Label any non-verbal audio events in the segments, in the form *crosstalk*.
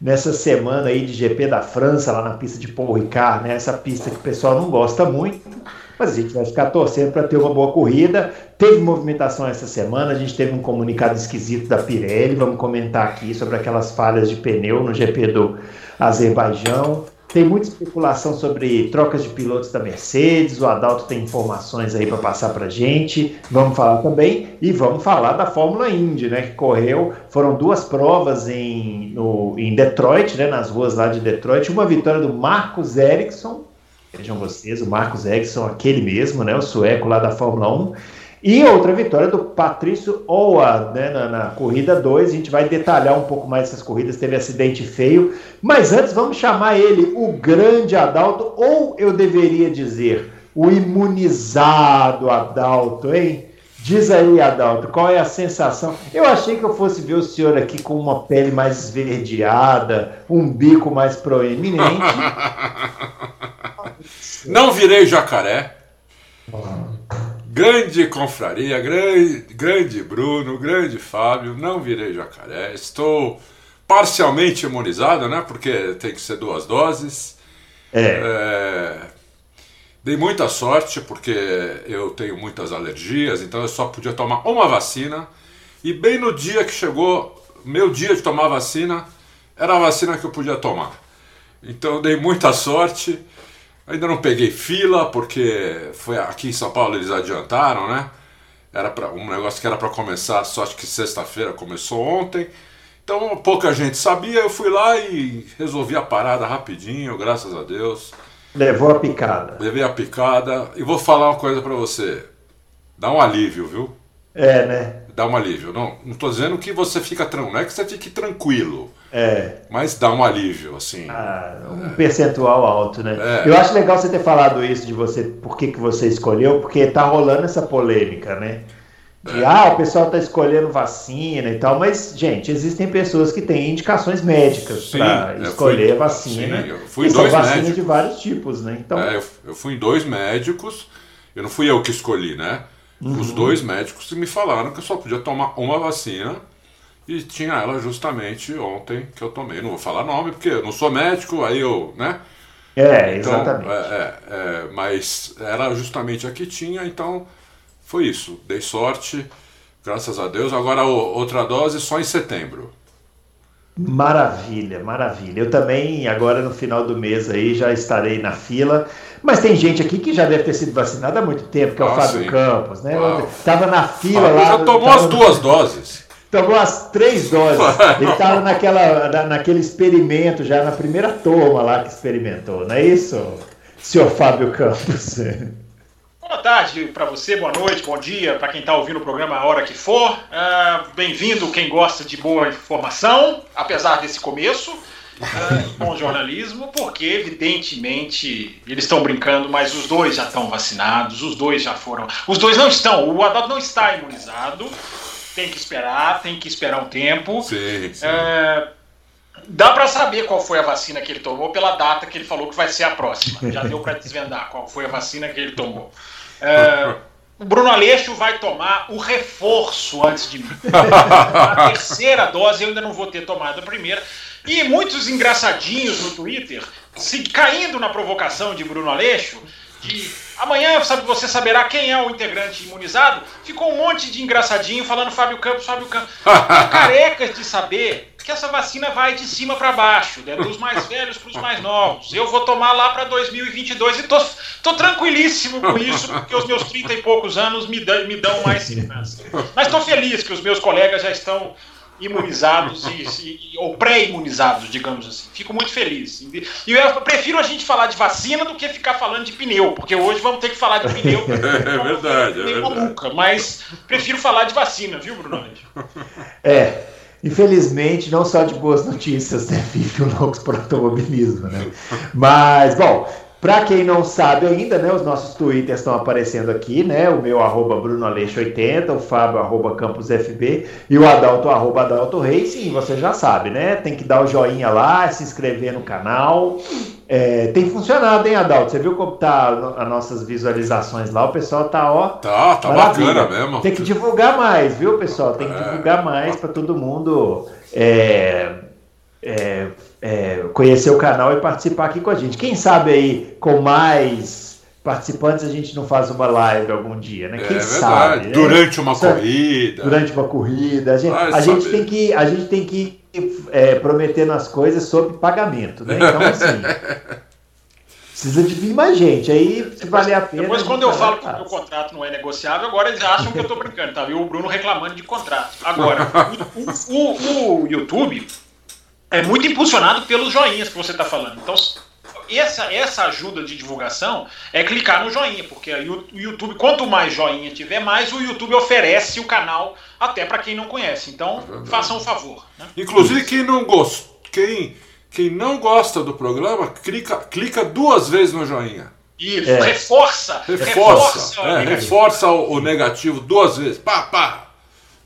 nessa semana aí de GP da França, lá na pista de Paul Ricard, né? Essa pista que o pessoal não gosta muito, mas a gente vai ficar torcendo para ter uma boa corrida. Teve movimentação essa semana, a gente teve um comunicado esquisito da Pirelli, vamos comentar aqui sobre aquelas falhas de pneu no GP do Azerbaijão. Tem muita especulação sobre trocas de pilotos da Mercedes. O Adalto tem informações aí para passar para gente. Vamos falar também e vamos falar da Fórmula Indy, né? Que correu. Foram duas provas em, no, em Detroit, né? Nas ruas lá de Detroit. Uma vitória do Marcos Ericsson. Vejam vocês, o Marcos Ericsson, aquele mesmo, né? O sueco lá da Fórmula 1 e outra vitória do Patrício Oa né, na, na, corrida 2. A gente vai detalhar um pouco mais essas corridas. Teve acidente feio. Mas antes, vamos chamar ele o grande Adalto, ou eu deveria dizer, o imunizado Adalto, hein? Diz aí, Adalto, qual é a sensação? Eu achei que eu fosse ver o senhor aqui com uma pele mais esverdeada, um bico mais proeminente. *laughs* Não virei jacaré. Grande confraria, grande, grande Bruno, grande Fábio, não virei jacaré. Estou parcialmente imunizado, né? Porque tem que ser duas doses. É. é. Dei muita sorte porque eu tenho muitas alergias, então eu só podia tomar uma vacina. E bem no dia que chegou, meu dia de tomar vacina, era a vacina que eu podia tomar. Então eu dei muita sorte. Ainda não peguei fila, porque foi aqui em São Paulo eles adiantaram, né? Era pra, um negócio que era para começar, só acho que sexta-feira começou ontem. Então pouca gente sabia, eu fui lá e resolvi a parada rapidinho, graças a Deus. Levou a picada. Levei a picada e vou falar uma coisa para você. Dá um alívio, viu? É, né? Dá um alívio. Não, não tô dizendo que você fica tranquilo, não é que você fique tranquilo. É. Mas dá um alívio, assim. Ah, um é. percentual alto, né? É. Eu acho legal você ter falado isso de você, por que, que você escolheu, porque tá rolando essa polêmica, né? De, é. ah, o pessoal tá escolhendo vacina e tal, mas, gente, existem pessoas que têm indicações médicas para escolher fui, a vacina. Sim, eu fui e são vacinas médicos. de vários tipos, né? Então... É, eu, eu fui em dois médicos, eu não fui eu que escolhi, né? Uhum. Os dois médicos me falaram que eu só podia tomar uma vacina e tinha ela justamente ontem que eu tomei. Não vou falar nome porque eu não sou médico, aí eu, né? É, então, exatamente. É, é, é, mas era justamente a que tinha, então foi isso. Dei sorte, graças a Deus. Agora outra dose só em setembro. Maravilha, maravilha. Eu também, agora no final do mês aí, já estarei na fila. Mas tem gente aqui que já deve ter sido vacinada há muito tempo, que é o ah, Fábio sim. Campos, né? Ah, Tava na fila lá. Já tomou as duas doses tomou as três doses. Ele estava naquela, na, naquele experimento, já na primeira toma lá que experimentou, não é isso, senhor Fábio Campos? *laughs* Boa tarde para você, boa noite, bom dia para quem está ouvindo o programa a hora que for. Uh, Bem-vindo quem gosta de boa informação, apesar desse começo. Uh, bom jornalismo, porque evidentemente eles estão brincando, mas os dois já estão vacinados, os dois já foram. Os dois não estão, o Adalto não está imunizado, tem que esperar, tem que esperar um tempo. Sim, sim. É, dá para saber qual foi a vacina que ele tomou pela data que ele falou que vai ser a próxima. Já deu para desvendar qual foi a vacina que ele tomou. É, o Bruno Aleixo vai tomar o reforço antes de mim. a terceira dose eu ainda não vou ter tomado a primeira. E muitos engraçadinhos no Twitter, se caindo na provocação de Bruno Aleixo, de amanhã sabe, você saberá quem é o integrante imunizado. Ficou um monte de engraçadinho falando Fábio Campos, Fábio Campos. *laughs* carecas de saber que essa vacina vai de cima para baixo, né, dos mais velhos para os mais novos. Eu vou tomar lá para 2022 e tô, tô tranquilíssimo com isso, porque os meus 30 e poucos anos me dão, me dão mais segurança. Mas estou feliz que os meus colegas já estão imunizados e, e, ou pré-imunizados, digamos assim. Fico muito feliz. E eu prefiro a gente falar de vacina do que ficar falando de pneu, porque hoje vamos ter que falar de pneu. *laughs* é verdade, é verdade. Nunca, mas prefiro falar de vacina, viu, Bruno? É. infelizmente, não só de boas notícias, né? Vive o Loucos por Automobilismo, né? Mas, bom, para quem não sabe ainda, né, os nossos twitters estão aparecendo aqui, né? O meu arroba BrunoAleixo80, o Fábio arroba CampusFB e o Adalto arroba Adalto Racing, você já sabe, né? Tem que dar o joinha lá, se inscrever no canal. É, tem funcionado, hein, Adalto? Você viu como tá as nossas visualizações lá? O pessoal tá, ó. Tá, tá maravilha. bacana mesmo. Tem que divulgar mais, viu, pessoal? Tem que é. divulgar mais para todo mundo. É, é, é, conhecer o canal e participar aqui com a gente. Quem sabe aí com mais participantes a gente não faz uma live algum dia, né? Quem é sabe? Né? Durante uma corrida. Durante uma corrida. A gente, a gente tem que, a gente tem que é, prometendo as coisas sob pagamento, né? Então, assim. *laughs* Precisa de vir mais gente, aí se valer a pena. Depois, quando eu falo que o contrato não é negociável, agora eles acham que eu estou brincando, tá? Viu o Bruno reclamando de contrato. Agora, *laughs* o, o, o YouTube é muito impulsionado pelos joinhas que você está falando. Então, essa, essa ajuda de divulgação é clicar no joinha, porque o YouTube, quanto mais joinha tiver, mais o YouTube oferece o canal até para quem não conhece. Então, é façam o um favor. Né? Inclusive, quem não gosta, quem, quem não gosta do programa, clica, clica duas vezes no joinha. Isso, é. reforça, reforça, reforça, é, reforça o, o, negativo duas vezes. Pá, pá.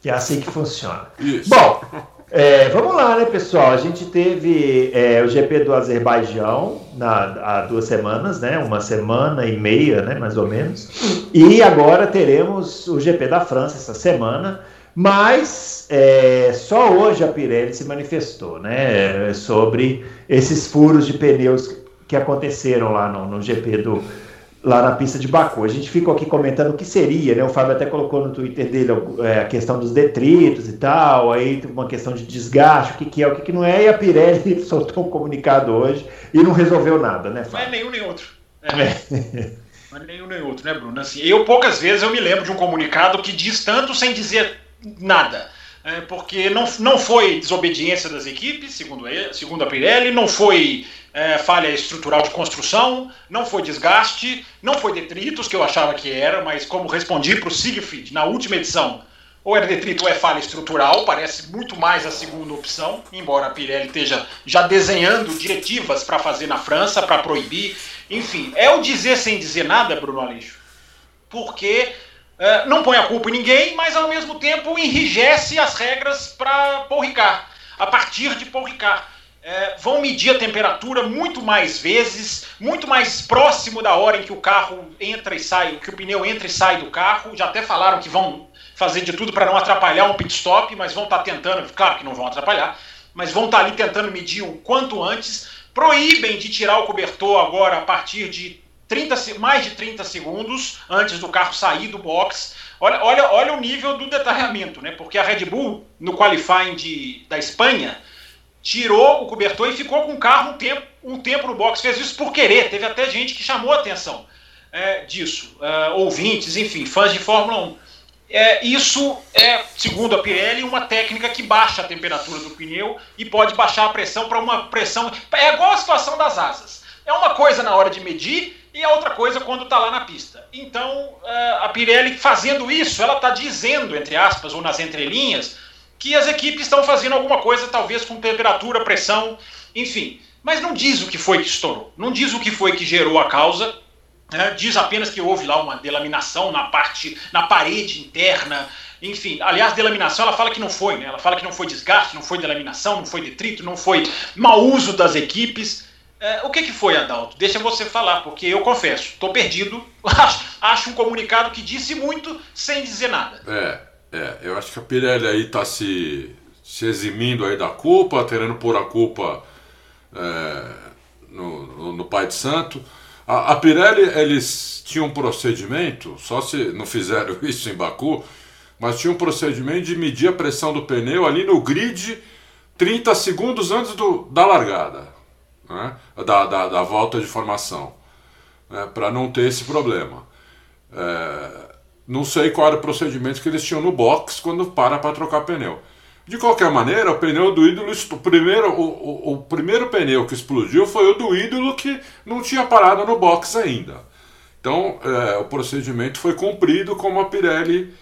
Que é assim que funciona. Isso. Bom, é, vamos lá, né, pessoal? A gente teve é, o GP do Azerbaijão na, há duas semanas, né? Uma semana e meia, né, mais ou menos. E agora teremos o GP da França essa semana. Mas é, só hoje a Pirelli se manifestou, né, sobre esses furos de pneus que aconteceram lá no, no GP do, lá na pista de Baku. A gente ficou aqui comentando o que seria, né? O Fábio até colocou no Twitter dele é, a questão dos detritos e tal, aí uma questão de desgaste, o que, que é, o que, que não é, e a Pirelli *laughs* soltou um comunicado hoje e não resolveu nada, né, Fábio? Não é nenhum nem outro. É. é. Não é nenhum nem outro, né, Bruno? Assim, eu poucas vezes eu me lembro de um comunicado que diz tanto sem dizer nada. É, porque não, não foi desobediência das equipes, segundo, ele, segundo a Pirelli, não foi é, falha estrutural de construção, não foi desgaste, não foi detritos, que eu achava que era, mas como respondi para o Siegfried na última edição, ou é detrito ou é falha estrutural, parece muito mais a segunda opção, embora a Pirelli esteja já desenhando diretivas para fazer na França, para proibir. Enfim, é o dizer sem dizer nada, Bruno Aleixo, porque é, não põe a culpa em ninguém, mas ao mesmo tempo enrijece as regras para Paul Ricard, a partir de Paul Ricard é, vão medir a temperatura muito mais vezes, muito mais próximo da hora em que o carro entra e sai, que o pneu entra e sai do carro. Já até falaram que vão fazer de tudo para não atrapalhar um pit stop, mas vão estar tá tentando, claro que não vão atrapalhar, mas vão estar tá ali tentando medir o quanto antes. Proíbem de tirar o cobertor agora a partir de 30, mais de 30 segundos antes do carro sair do box. Olha, olha, olha o nível do detalhamento, né? Porque a Red Bull, no qualifying de, da Espanha, tirou o cobertor e ficou com o carro um tempo, um tempo no box. Fez isso por querer. Teve até gente que chamou a atenção é, disso. É, ouvintes, enfim, fãs de Fórmula 1. É, isso é, segundo a Pirelli, uma técnica que baixa a temperatura do pneu e pode baixar a pressão para uma pressão. É igual a situação das asas. É uma coisa na hora de medir e a outra coisa quando está lá na pista. Então, é, a Pirelli fazendo isso, ela está dizendo, entre aspas, ou nas entrelinhas, que as equipes estão fazendo alguma coisa, talvez com temperatura, pressão, enfim. Mas não diz o que foi que estourou, não diz o que foi que gerou a causa, né? diz apenas que houve lá uma delaminação na parte, na parede interna, enfim. Aliás, delaminação ela fala que não foi, né? Ela fala que não foi desgaste, não foi delaminação, não foi detrito, não foi mau uso das equipes. É, o que, que foi, Adalto? Deixa você falar, porque eu confesso, estou perdido. *laughs* Acho, acho um comunicado que disse muito sem dizer nada. É, é, eu acho que a Pirelli aí está se, se eximindo aí da culpa, querendo pôr a culpa é, no, no, no, pai de santo. A, a, Pirelli, eles tinham um procedimento, só se não fizeram *laughs* isso em Baku, mas tinha um procedimento de medir a pressão do pneu ali no grid 30 segundos antes do, da largada, né? da, da, da volta de formação, né? para não ter esse problema. É, não sei qual era o procedimento que eles tinham no box quando para para trocar pneu. De qualquer maneira, o pneu do ídolo, o primeiro, o, o, o, primeiro pneu que explodiu foi o do ídolo que não tinha parado no box ainda. Então, é, o procedimento foi cumprido como a Pirelli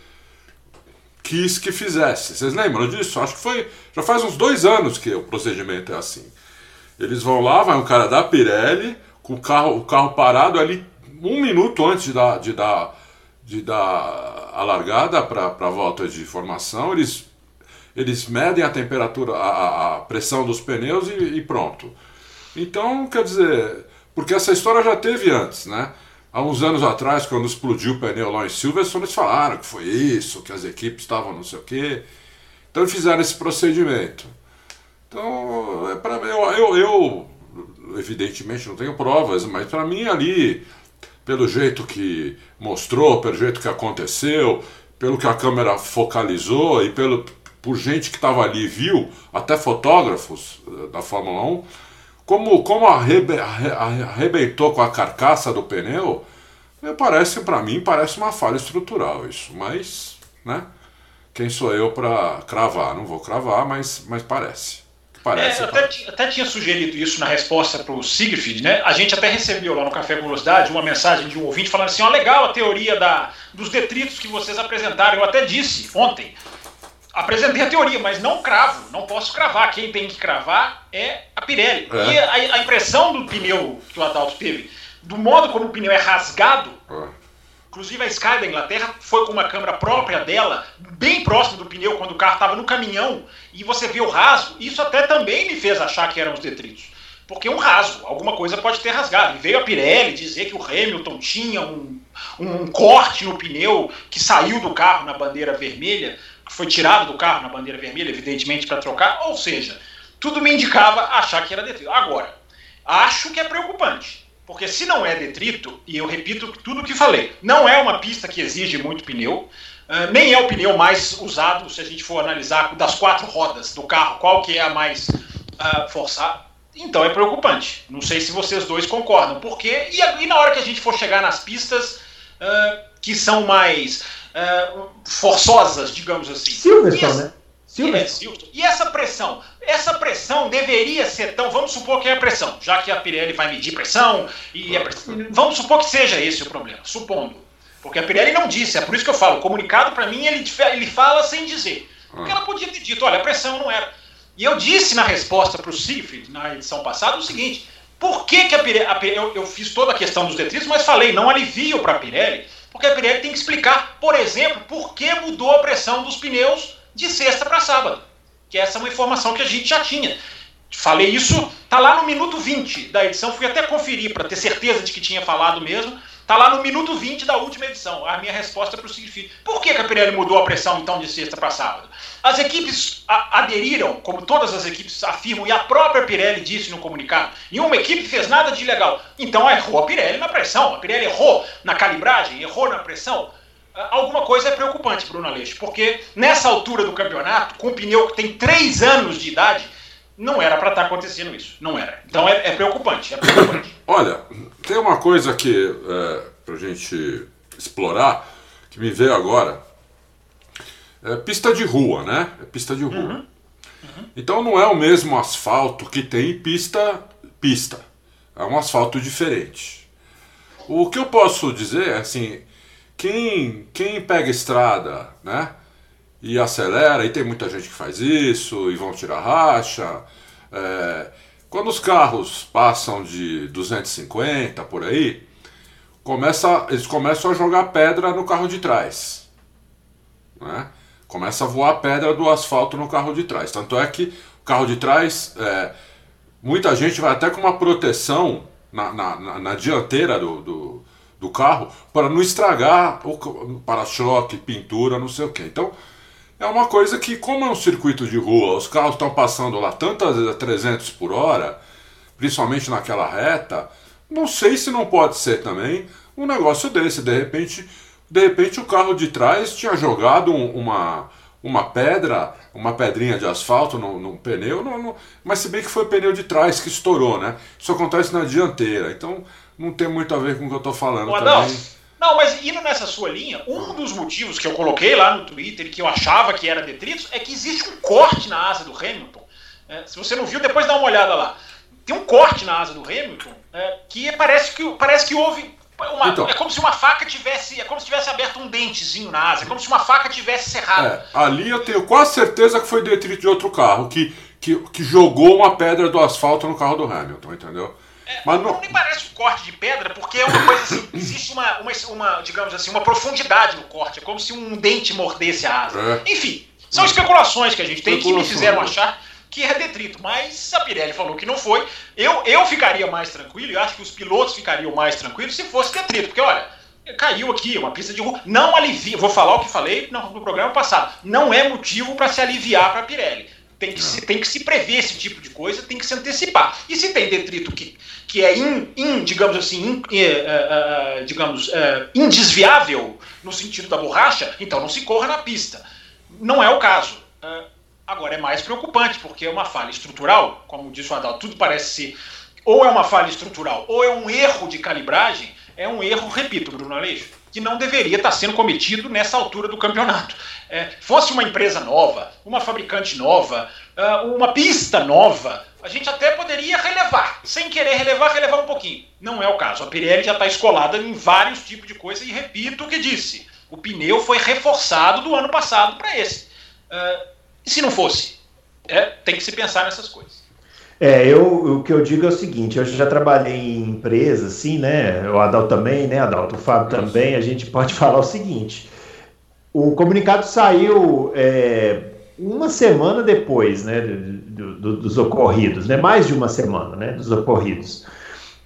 quis que fizesse. Vocês lembram disso? Acho que foi. Já faz uns dois anos que o procedimento é assim. Eles vão lá, vai um cara da Pirelli, com o carro, o carro parado ali um minuto antes de dar, de dar, de dar a largada para a volta de formação, eles, eles medem a temperatura, a, a pressão dos pneus e, e pronto. Então, quer dizer, porque essa história já teve antes, né? Há uns anos atrás, quando explodiu o pneu lá em Silverstone, eles falaram que foi isso, que as equipes estavam não sei o quê. Então fizeram esse procedimento. Então, é para eu, eu, eu, evidentemente não tenho provas, mas para mim ali, pelo jeito que mostrou, pelo jeito que aconteceu, pelo que a câmera focalizou e pelo, por gente que estava ali viu, até fotógrafos eh, da Fórmula 1, como, como arrebe, arrebentou com a carcaça do pneu, parece para mim parece uma falha estrutural isso, mas, né? Quem sou eu para cravar? Não vou cravar, mas, mas parece. Parece, é, eu até, até, tinha sugerido isso na resposta para o Siegfried, né? A gente até recebeu lá no Café com Velocidade uma mensagem de um ouvinte falando assim: ó, legal a teoria da, dos detritos que vocês apresentaram. Eu até disse ontem apresentei a teoria, mas não cravo, não posso cravar. Quem tem que cravar é a Pirelli. É. E a, a, impressão do pneu que o Adalto teve, do modo como o pneu é rasgado, é. Inclusive a Sky da Inglaterra foi com uma câmera própria dela, bem próximo do pneu, quando o carro estava no caminhão, e você vê o rasgo, isso até também me fez achar que eram os detritos. Porque um rasgo, alguma coisa pode ter rasgado. E veio a Pirelli dizer que o Hamilton tinha um, um corte no pneu que saiu do carro na bandeira vermelha foi tirado do carro na bandeira vermelha, evidentemente, para trocar. Ou seja, tudo me indicava achar que era detrito. Agora, acho que é preocupante. Porque se não é detrito, e eu repito tudo o que falei, não é uma pista que exige muito pneu, uh, nem é o pneu mais usado, se a gente for analisar das quatro rodas do carro, qual que é a mais uh, forçada. Então é preocupante. Não sei se vocês dois concordam. Porque, e, e na hora que a gente for chegar nas pistas uh, que são mais forçosas, digamos assim. Silverstone, né? Silverstone. E essa pressão? Essa pressão deveria ser tão. Vamos supor que é a pressão, já que a Pirelli vai medir pressão, e é pressão, vamos supor que seja esse o problema, supondo. Porque a Pirelli não disse, é por isso que eu falo, o comunicado para mim ele, ele fala sem dizer. Porque ela podia ter dito, olha, a pressão não era. E eu disse na resposta para o Siegfried, na edição passada, o seguinte: por que, que a Pirelli. A Pirelli eu, eu, fiz toda a questão dos detritos, mas falei, não alivio para a Pirelli porque a Pirelli tem que explicar, por exemplo, por que mudou a pressão dos pneus de sexta para sábado. Que essa é uma informação que a gente já tinha. Falei isso, tá lá no minuto 20 da edição, fui até conferir para ter certeza de que tinha falado mesmo. Tá lá no minuto 20 da última edição. A minha resposta para o seguinte: por que, que a Pirelli mudou a pressão então de sexta para sábado? As equipes aderiram, como todas as equipes afirmam, e a própria Pirelli disse no comunicado: nenhuma equipe fez nada de ilegal. Então errou a Pirelli na pressão, a Pirelli errou na calibragem, errou na pressão. Alguma coisa é preocupante, Bruno Aleixo, porque nessa altura do campeonato, com um pneu que tem 3 anos de idade, não era para estar tá acontecendo isso. Não era. Então é, é preocupante, é preocupante. *coughs* Olha, tem uma coisa que é, para a gente explorar que me veio agora. É pista de rua, né? É pista de rua. Uhum. Uhum. Então não é o mesmo asfalto que tem pista pista. É um asfalto diferente. O que eu posso dizer é assim, quem, quem pega estrada, né? e acelera, e tem muita gente que faz isso, e vão tirar racha. É, quando os carros passam de 250 por aí, começa, eles começam a jogar pedra no carro de trás. Né? Começa a voar pedra do asfalto no carro de trás. Tanto é que o carro de trás, é, muita gente vai até com uma proteção na, na, na dianteira do, do, do, carro para não estragar o para-choque, pintura, não sei o que. Então, é uma coisa que, como é um circuito de rua, os carros estão passando lá tantas vezes a 300 por hora, principalmente naquela reta, não sei se não pode ser também um negócio desse. De repente, de repente o carro de trás tinha jogado um, uma, uma pedra, uma pedrinha de asfalto no, no pneu, mas se bem que foi o pneu de trás que estourou, né? Isso acontece na dianteira, então não tem muito a ver com o que eu estou falando Ô, também. Não, mas indo nessa sua linha, um dos motivos que eu coloquei lá no Twitter que eu achava que era detritos é que existe um corte na asa do Hamilton. É, se você não viu, depois dá uma olhada lá. Tem um corte na asa do Hamilton é, que parece que, parece que houve Uma, então, é como se uma faca tivesse. É como se tivesse aberto um dentezinho na asa. É como se uma faca tivesse cerrado. É, ali eu tenho quase certeza que foi detrito de outro carro, que, que, que jogou uma pedra do asfalto no carro do Hamilton, entendeu? É, não, me parece um corte de pedra, porque é uma coisa assim, *coughs* existe uma, uma, uma, digamos assim, uma profundidade no corte. É como se um dente mordesse a asa. É. Enfim, são especulações que a gente tem que me fizeram achar que é detrito. Mas a Pirelli falou que não foi. Eu, eu ficaria mais tranquilo, e acho que os pilotos ficariam mais tranquilos se fosse detrito. Porque, olha, caiu aqui, uma pista de rua. Não alivia, vou falar o que falei no, no programa passado. Não é motivo para se aliviar para a Pirelli. Tem que, se, tem que se prever esse tipo de coisa, tem que se antecipar. E se tem detrito que, que é, in, in digamos assim, in, uh, uh, digamos, uh, indesviável no sentido da borracha, então não se corra na pista. Não é o caso. Agora é mais preocupante, porque é uma falha estrutural, como disse o Adal, tudo parece ser ou é uma falha estrutural ou é um erro de calibragem, é um erro, repito, Bruno Aleixo, que não deveria estar sendo cometido nessa altura do campeonato. É, fosse uma empresa nova, uma fabricante nova, ah, uma pista nova, a gente até poderia relevar, sem querer relevar, relevar um pouquinho. Não é o caso. A Pirelli já está escolada em vários tipos de coisa e repito o que disse: o pneu foi reforçado do ano passado para esse. Uh, e se não fosse? É, tem que se pensar nessas coisas. É, eu, o que eu digo é o seguinte, eu já trabalhei em empresa, assim, né? O Adal também, né, Adalto? O Fábio também, a gente pode *laughs* falar o seguinte. O comunicado saiu é, uma semana depois, né, do, do, dos ocorridos, né? Mais de uma semana, né, dos ocorridos.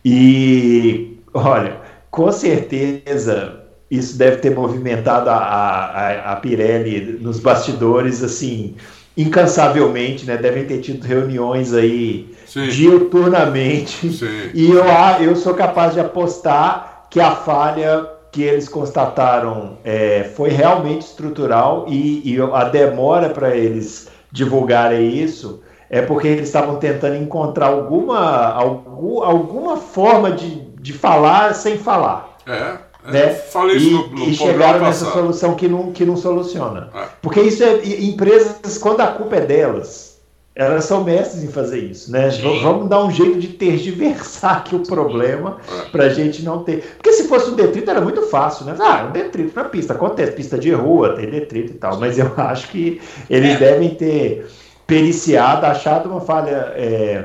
E, olha, com certeza isso deve ter movimentado a, a, a Pirelli nos bastidores, assim, incansavelmente, né? Devem ter tido reuniões aí Sim. diuturnamente. Sim. E eu, eu sou capaz de apostar que a falha que eles constataram é, foi realmente estrutural e, e a demora para eles divulgarem isso é porque eles estavam tentando encontrar alguma, algum, alguma forma de, de falar sem falar. É. Né? Falei isso e, no, no e chegaram nessa passado. solução que não, que não soluciona. É. Porque isso é empresas, quando a culpa é delas, elas são mestres em fazer isso, né? Sim. Vamos dar um jeito de tergiversar aqui o problema é. para a gente não ter. Porque se fosse um detrito era muito fácil, né? Ah, um detrito na pista, acontece, pista de rua, tem detrito e tal. Mas eu *laughs* acho que eles é. devem ter periciado, achado uma falha. É,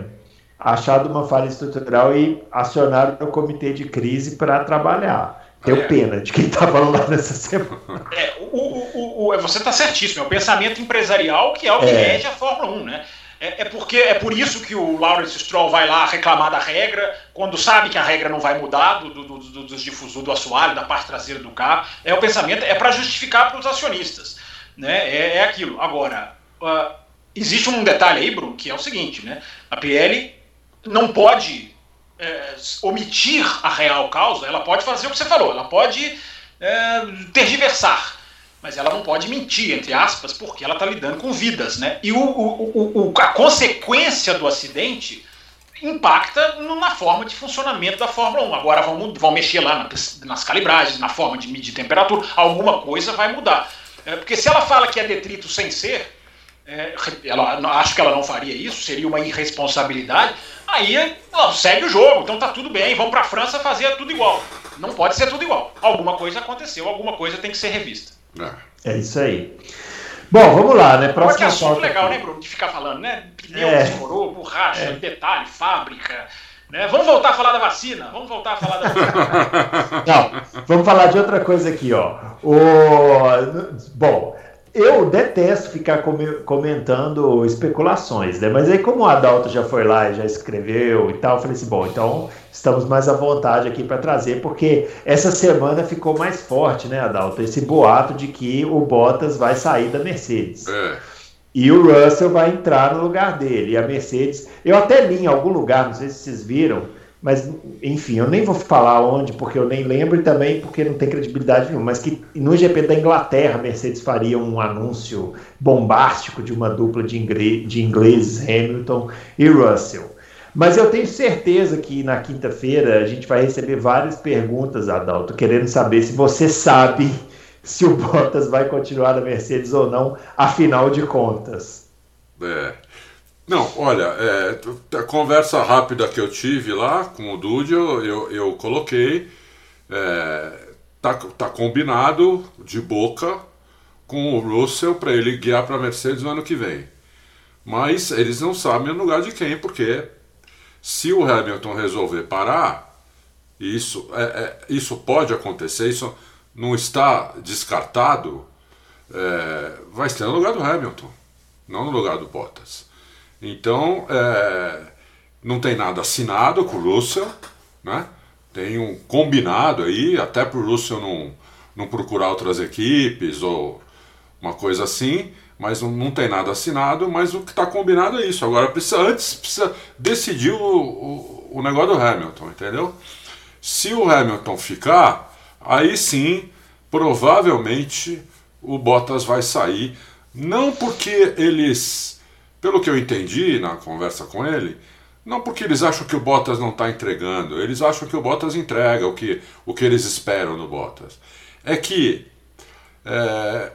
achado uma falha estrutural e acionado o comitê de crise para trabalhar. Tenho é. pena de quem estava lá nessa semana. É, o, o, o, você está certíssimo, é o pensamento empresarial que é o que é. rege a Fórmula 1, né? É, é, porque é por isso que o Lawrence Stroll vai lá reclamar da regra, quando sabe que a regra não vai mudar do, do, do, dos difusores do assoalho, da parte traseira do carro. É o pensamento, é para justificar para os acionistas. Né? É, é aquilo. Agora, uh, existe um detalhe aí, Bruno, que é o seguinte, né? A PL não pode é, omitir a real causa, ela pode fazer o que você falou, ela pode é, tergiversar, mas ela não pode mentir, entre aspas, porque ela está lidando com vidas. Né? E o, o, o, a consequência do acidente impacta na forma de funcionamento da Fórmula 1. Agora vão, vão mexer lá nas, nas calibragens, na forma de medir temperatura, alguma coisa vai mudar. É, porque se ela fala que é detrito sem ser, é, ela, acho que ela não faria isso, seria uma irresponsabilidade. Aí ó, segue o jogo, então tá tudo bem, vamos para a França fazer tudo igual. Não pode ser tudo igual. Alguma coisa aconteceu, alguma coisa tem que ser revista. É, é isso aí. Bom, vamos lá, né? Próximo que assunto legal, aqui. né, Bruno? De ficar falando, né? Pneu, é. descorou, borracha, é. detalhe, fábrica. Né? Vamos voltar a falar da vacina. Vamos voltar a falar da vacina. *laughs* Não, vamos falar de outra coisa aqui, ó. O... Bom, eu detesto ficar comentando especulações, né? Mas aí, como o Adalto já foi lá e já escreveu e tal, eu falei assim: bom, então estamos mais à vontade aqui para trazer, porque essa semana ficou mais forte, né, Adalto? Esse boato de que o Bottas vai sair da Mercedes. É. E o Russell vai entrar no lugar dele. E a Mercedes, eu até li em algum lugar, não sei se vocês viram, mas enfim, eu nem vou falar onde, porque eu nem lembro e também porque não tem credibilidade nenhuma, mas que no GP da Inglaterra a Mercedes faria um anúncio bombástico de uma dupla de, de ingleses, Hamilton e Russell. Mas eu tenho certeza que na quinta-feira a gente vai receber várias perguntas, Adalto, querendo saber se você sabe se o Bottas vai continuar na Mercedes ou não, afinal de contas. É. Não, olha, é, a conversa rápida que eu tive lá com o Dude, eu, eu, eu coloquei. é, tá, tá combinado de boca com o Russell para ele guiar para a Mercedes no ano que vem. Mas eles não sabem no lugar de quem, porque se o Hamilton resolver parar, isso, é, é, isso pode acontecer, isso não está descartado, é, vai ser no lugar do Hamilton, não no lugar do Bottas. Então, é, não tem nada assinado com o Russell, né? tem um combinado aí, até para o Russell não, não procurar outras equipes ou uma coisa assim, mas não, não tem nada assinado, mas o que está combinado é isso. Agora, precisa, antes precisa decidir o, o, o negócio do Hamilton, entendeu? Se o Hamilton ficar, aí sim, provavelmente o Bottas vai sair. Não porque eles, pelo que eu entendi na conversa com ele, não porque eles acham que o Bottas não está entregando, eles acham que o Bottas entrega o que, o que eles esperam do Bottas. É que é,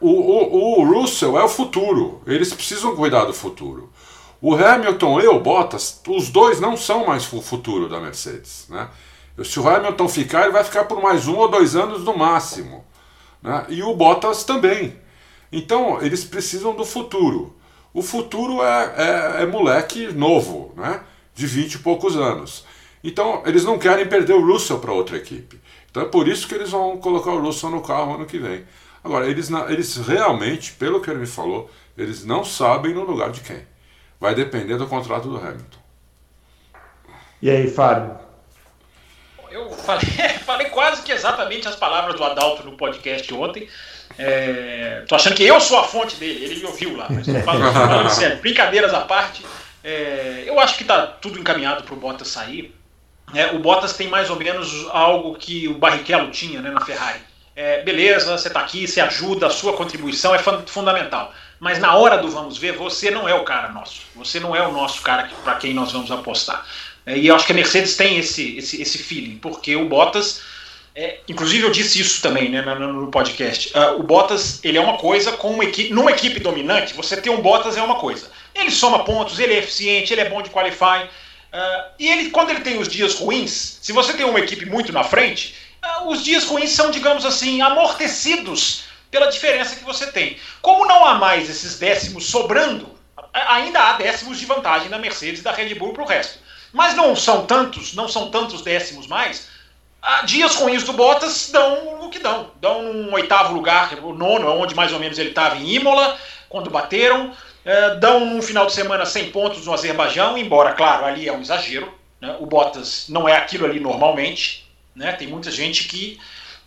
o, o, o Russell é o futuro, eles precisam cuidar do futuro. O Hamilton e o Bottas, os dois não são mais o futuro da Mercedes. Né? Se o Hamilton ficar, ele vai ficar por mais um ou dois anos no máximo. Né? E o Bottas também. Então, eles precisam do futuro. O futuro é, é, é moleque novo, né? de 20 e poucos anos. Então, eles não querem perder o Russell para outra equipe. Então, é por isso que eles vão colocar o Russell no carro ano que vem. Agora, eles, eles realmente, pelo que ele me falou, eles não sabem no lugar de quem. Vai depender do contrato do Hamilton. E aí, Fábio? Eu falei, *laughs* falei quase que exatamente as palavras do Adalto no podcast ontem. É, tô achando que eu sou a fonte dele, ele me ouviu lá, mas falando, sério, brincadeiras à parte, é, eu acho que está tudo encaminhado para o Bottas sair. É, o Bottas tem mais ou menos algo que o Barrichello tinha né, na Ferrari é, beleza, você está aqui, você ajuda, a sua contribuição é fundamental. Mas na hora do vamos ver, você não é o cara nosso. Você não é o nosso cara para quem nós vamos apostar. É, e eu acho que a Mercedes tem esse, esse, esse feeling, porque o Bottas. É, inclusive eu disse isso também né, no, no podcast. Uh, o Bottas ele é uma coisa com uma equipe, numa equipe dominante, você ter um Bottas é uma coisa. Ele soma pontos, ele é eficiente, ele é bom de qualify. Uh, e ele, quando ele tem os dias ruins, se você tem uma equipe muito na frente, ah, os dias ruins são, digamos assim, amortecidos pela diferença que você tem. Como não há mais esses décimos sobrando, ainda há décimos de vantagem da Mercedes e da Red Bull para o resto. Mas não são tantos, não são tantos décimos mais. Ah, dias ruins do Bottas dão o que dão. Dão um oitavo lugar, o nono, onde mais ou menos ele estava em Imola, quando bateram. É, dão um final de semana 100 pontos no Azerbaijão, embora, claro, ali é um exagero. Né? O Bottas não é aquilo ali normalmente. Né? Tem muita gente que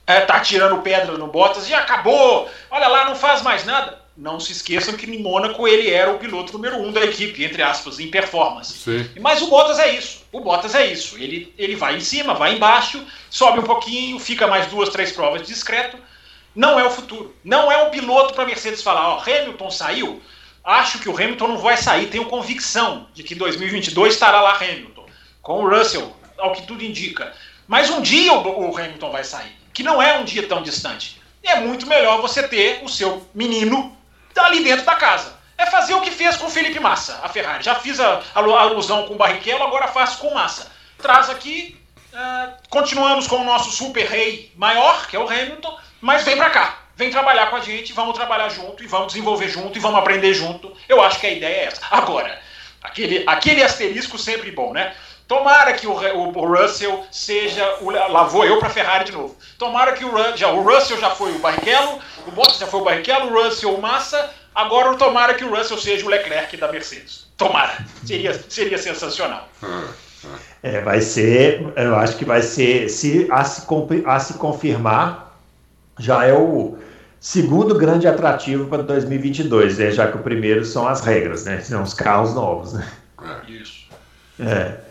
é, tá tirando pedra no Bottas e acabou, olha lá, não faz mais nada. Não se esqueçam que em Mônaco ele era o piloto número um da equipe, entre aspas, em performance. Sim. Mas o Bottas é isso. O Bottas é isso. Ele, ele vai em cima, vai embaixo, sobe um pouquinho, fica mais duas, três provas discreto. Não é o futuro. Não é um piloto para Mercedes falar: ó, Hamilton saiu. Acho que o Hamilton não vai sair. Tenho convicção de que 2022 estará lá Hamilton. Com o Russell, ao que tudo indica. Mas um dia o, Hamilton vai sair, que não é um dia tão distante. E é muito melhor você ter o seu menino ali dentro da casa. É fazer o que fez com o Felipe Massa, a Ferrari. Já fiz a, a alusão com o Barrichello, agora faço com Massa. Traz aqui, uh, continuamos com o nosso super rei maior, que é o Hamilton, mas vem para cá. Vem trabalhar com a gente, vamos trabalhar junto, e vamos desenvolver junto, e vamos aprender junto. Eu acho que a ideia é essa. Agora, aquele, aquele asterisco sempre bom, né? Tomara que o, o, o Russell seja. O, lá vou eu para Ferrari de novo. Tomara que o, já, o Russell já foi o Barrichello, o Bottas já foi o Barrichello, o Russell o Massa. Agora tomara que o Russell seja o Leclerc da Mercedes. Tomara. Seria, seria sensacional. É, vai ser. Eu acho que vai ser. Se a, se, a se confirmar, já é o segundo grande atrativo para 2022, né? já que o primeiro são as regras, né? São os carros novos. Né? Isso. É.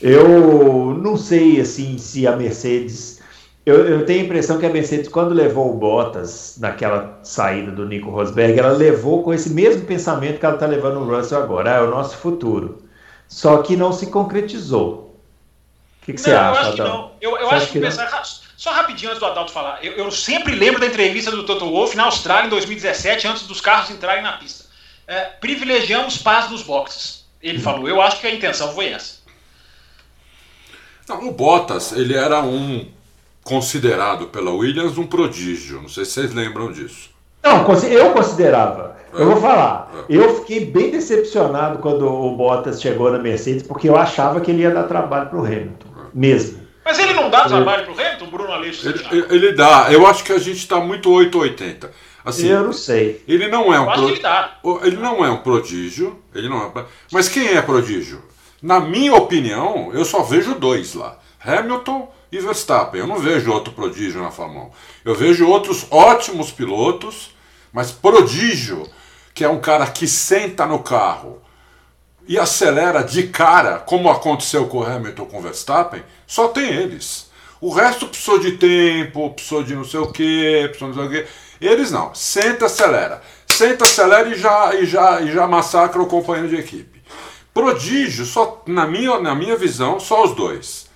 Eu não sei assim se a Mercedes. Eu, eu, tenho a impressão que a Mercedes, quando levou o Bottas naquela saída do Nico Rosberg, ela levou com esse mesmo pensamento que ela está levando o Russell agora. Ah, é o nosso futuro. Só que não se concretizou. O que, que não, você acha, eu acho? Que não. Eu, eu acho que, que pensar, só rapidinho antes do Adalto falar. Eu, eu, sempre lembro da entrevista do Toto Wolff na Austrália em 2017, antes dos carros entrarem na pista. É, privilegiamos paz nos boxes. Ele hum. falou. Eu acho que a intenção foi essa. Não, o Bottas, ele era um considerado pela Williams um prodígio. Não sei se vocês lembram disso. Não, eu considerava. Eu vou falar. É. Eu fiquei bem decepcionado quando o Bottas chegou na Mercedes, porque eu achava que ele ia dar trabalho para o Hamilton. Mesmo. Mas ele não dá trabalho para o Hamilton, Bruno Aleixo? Ele, ele, dá. Eu acho que a gente está muito 880. Assim, eu não sei. Ele não é um pro... ele, ele não é um prodígio. Ele não é... Mas quem é prodígio? Na minha opinião, eu só vejo dois lá: Hamilton e Verstappen. Eu não vejo outro prodígio na Fórmula 1. Eu vejo outros ótimos pilotos, mas prodígio, que é um cara que senta no carro e acelera de cara, como aconteceu com Hamilton com Verstappen, só tem eles. O resto precisou de tempo, precisou de não sei o que, precisou de não sei o que. Eles não. Senta, acelera. Senta, acelera e já, e já, e já massacra o companheiro de equipe. Prodígio, só na minha, na minha visão, só os dois.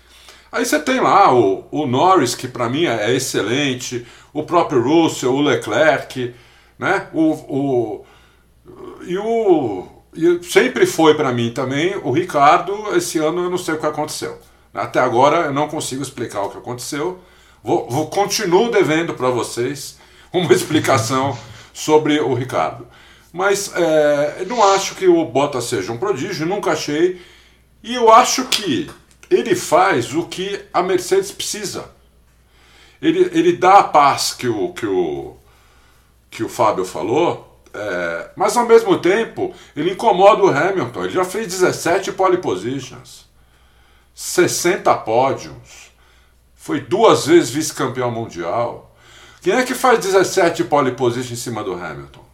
Aí você tem lá o, o Norris, que para mim é excelente, o próprio Russell, o Leclerc, né? O, o, e o. E sempre foi para mim também o Ricardo. Esse ano eu não sei o que aconteceu. Até agora eu não consigo explicar o que aconteceu. Vou, vou continuo devendo para vocês uma *laughs* explicação sobre o Ricardo. Mas é, não acho que o Bottas seja um prodígio, nunca achei. E eu acho que ele faz o que a Mercedes precisa. Ele, ele dá a paz que o, que o, que o Fábio falou, é, mas ao mesmo tempo ele incomoda o Hamilton. Ele já fez 17 pole positions, 60 pódios, foi duas vezes vice-campeão mundial. Quem é que faz 17 pole positions em cima do Hamilton?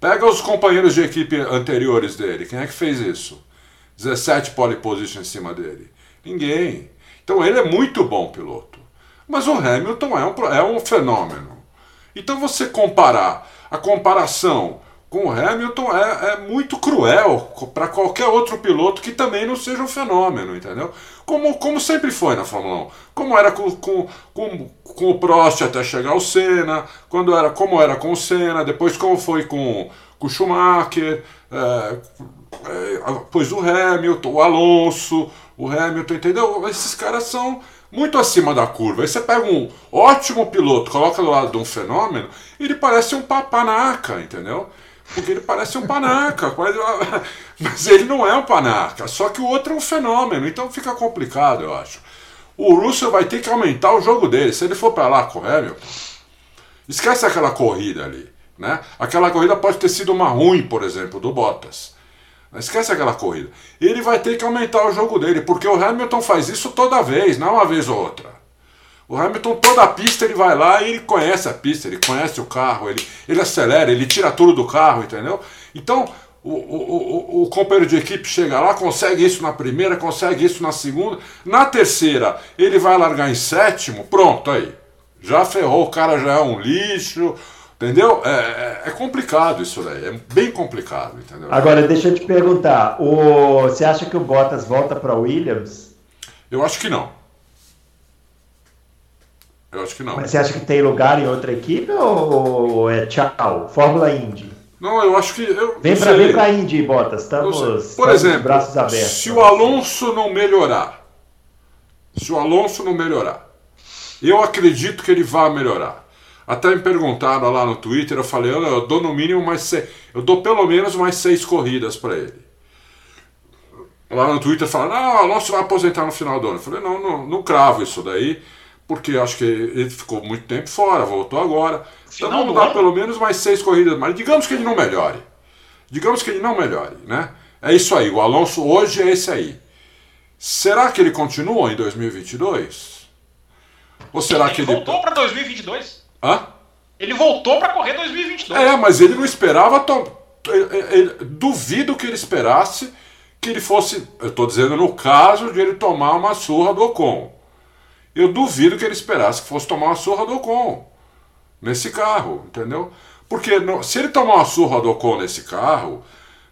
Pega os companheiros de equipe anteriores dele. Quem é que fez isso? 17 pole position em cima dele. Ninguém. Então ele é muito bom piloto. Mas o Hamilton é um, é um fenômeno. Então você comparar, a comparação com o Hamilton é, é muito cruel para qualquer outro piloto que também não seja um fenômeno, entendeu? Como, como sempre foi na Fórmula 1. Como era com, com, com, com o Prost até chegar ao Senna, quando era, como era com o Senna, depois como foi com, com o Schumacher, é, é, depois o Hamilton, o Alonso, o Hamilton, entendeu? Esses caras são muito acima da curva. Aí você pega um ótimo piloto, coloca do lado de um fenômeno, ele parece um papanaca, entendeu? Porque ele parece um panaca, *laughs* mas ele não é um panaca, só que o outro é um fenômeno, então fica complicado, eu acho. O Russell vai ter que aumentar o jogo dele. Se ele for para lá com o Hamilton, esquece aquela corrida ali. Né? Aquela corrida pode ter sido uma ruim, por exemplo, do Bottas. Esquece aquela corrida. Ele vai ter que aumentar o jogo dele, porque o Hamilton faz isso toda vez, não uma vez ou outra. O Hamilton, toda a pista, ele vai lá e ele conhece a pista, ele conhece o carro, ele, ele acelera, ele tira tudo do carro, entendeu? Então, o, o, o, o companheiro de equipe chega lá, consegue isso na primeira, consegue isso na segunda, na terceira ele vai largar em sétimo, pronto, aí. Já ferrou, o cara já é um lixo, Entendeu? É, é, é, complicado isso daí, é bem complicado, entendeu? Agora, deixa eu te perguntar, o, você acha que o Bottas volta para Williams? Eu acho que não. Eu acho que não. Mas você acha que tem lugar em outra equipe ou, ou é tchau? Fórmula Indy? Não, eu acho que. Eu, vem para vem a Indy, Bottas. Estamos, Por exemplo, braços abertos. Se o Alonso não melhorar, se o Alonso não melhorar, eu acredito que ele vai melhorar. Até me perguntaram lá no Twitter, eu falei, eu, eu dou no mínimo mais seis, eu dou pelo menos mais seis corridas para ele. Lá no Twitter falaram, não, o Alonso vai aposentar no final do ano. Eu falei, não, não, não cravo isso daí porque acho que ele ficou muito tempo fora, voltou agora. Então vamos dar pelo menos mais seis corridas, mas digamos que ele não melhore. Digamos que ele não melhore, né? É isso aí, o Alonso hoje é esse aí. Será que ele continua em 2022? Ou será ele que ele voltou para 2022? Hã? Ele voltou para correr 2022. É, mas ele não esperava. To... Duvido que ele esperasse que ele fosse. Eu estou dizendo no caso de ele tomar uma surra do Ocon. Eu duvido que ele esperasse que fosse tomar uma surra do Ocon nesse carro, entendeu? Porque se ele tomar uma surra do Ocon nesse carro,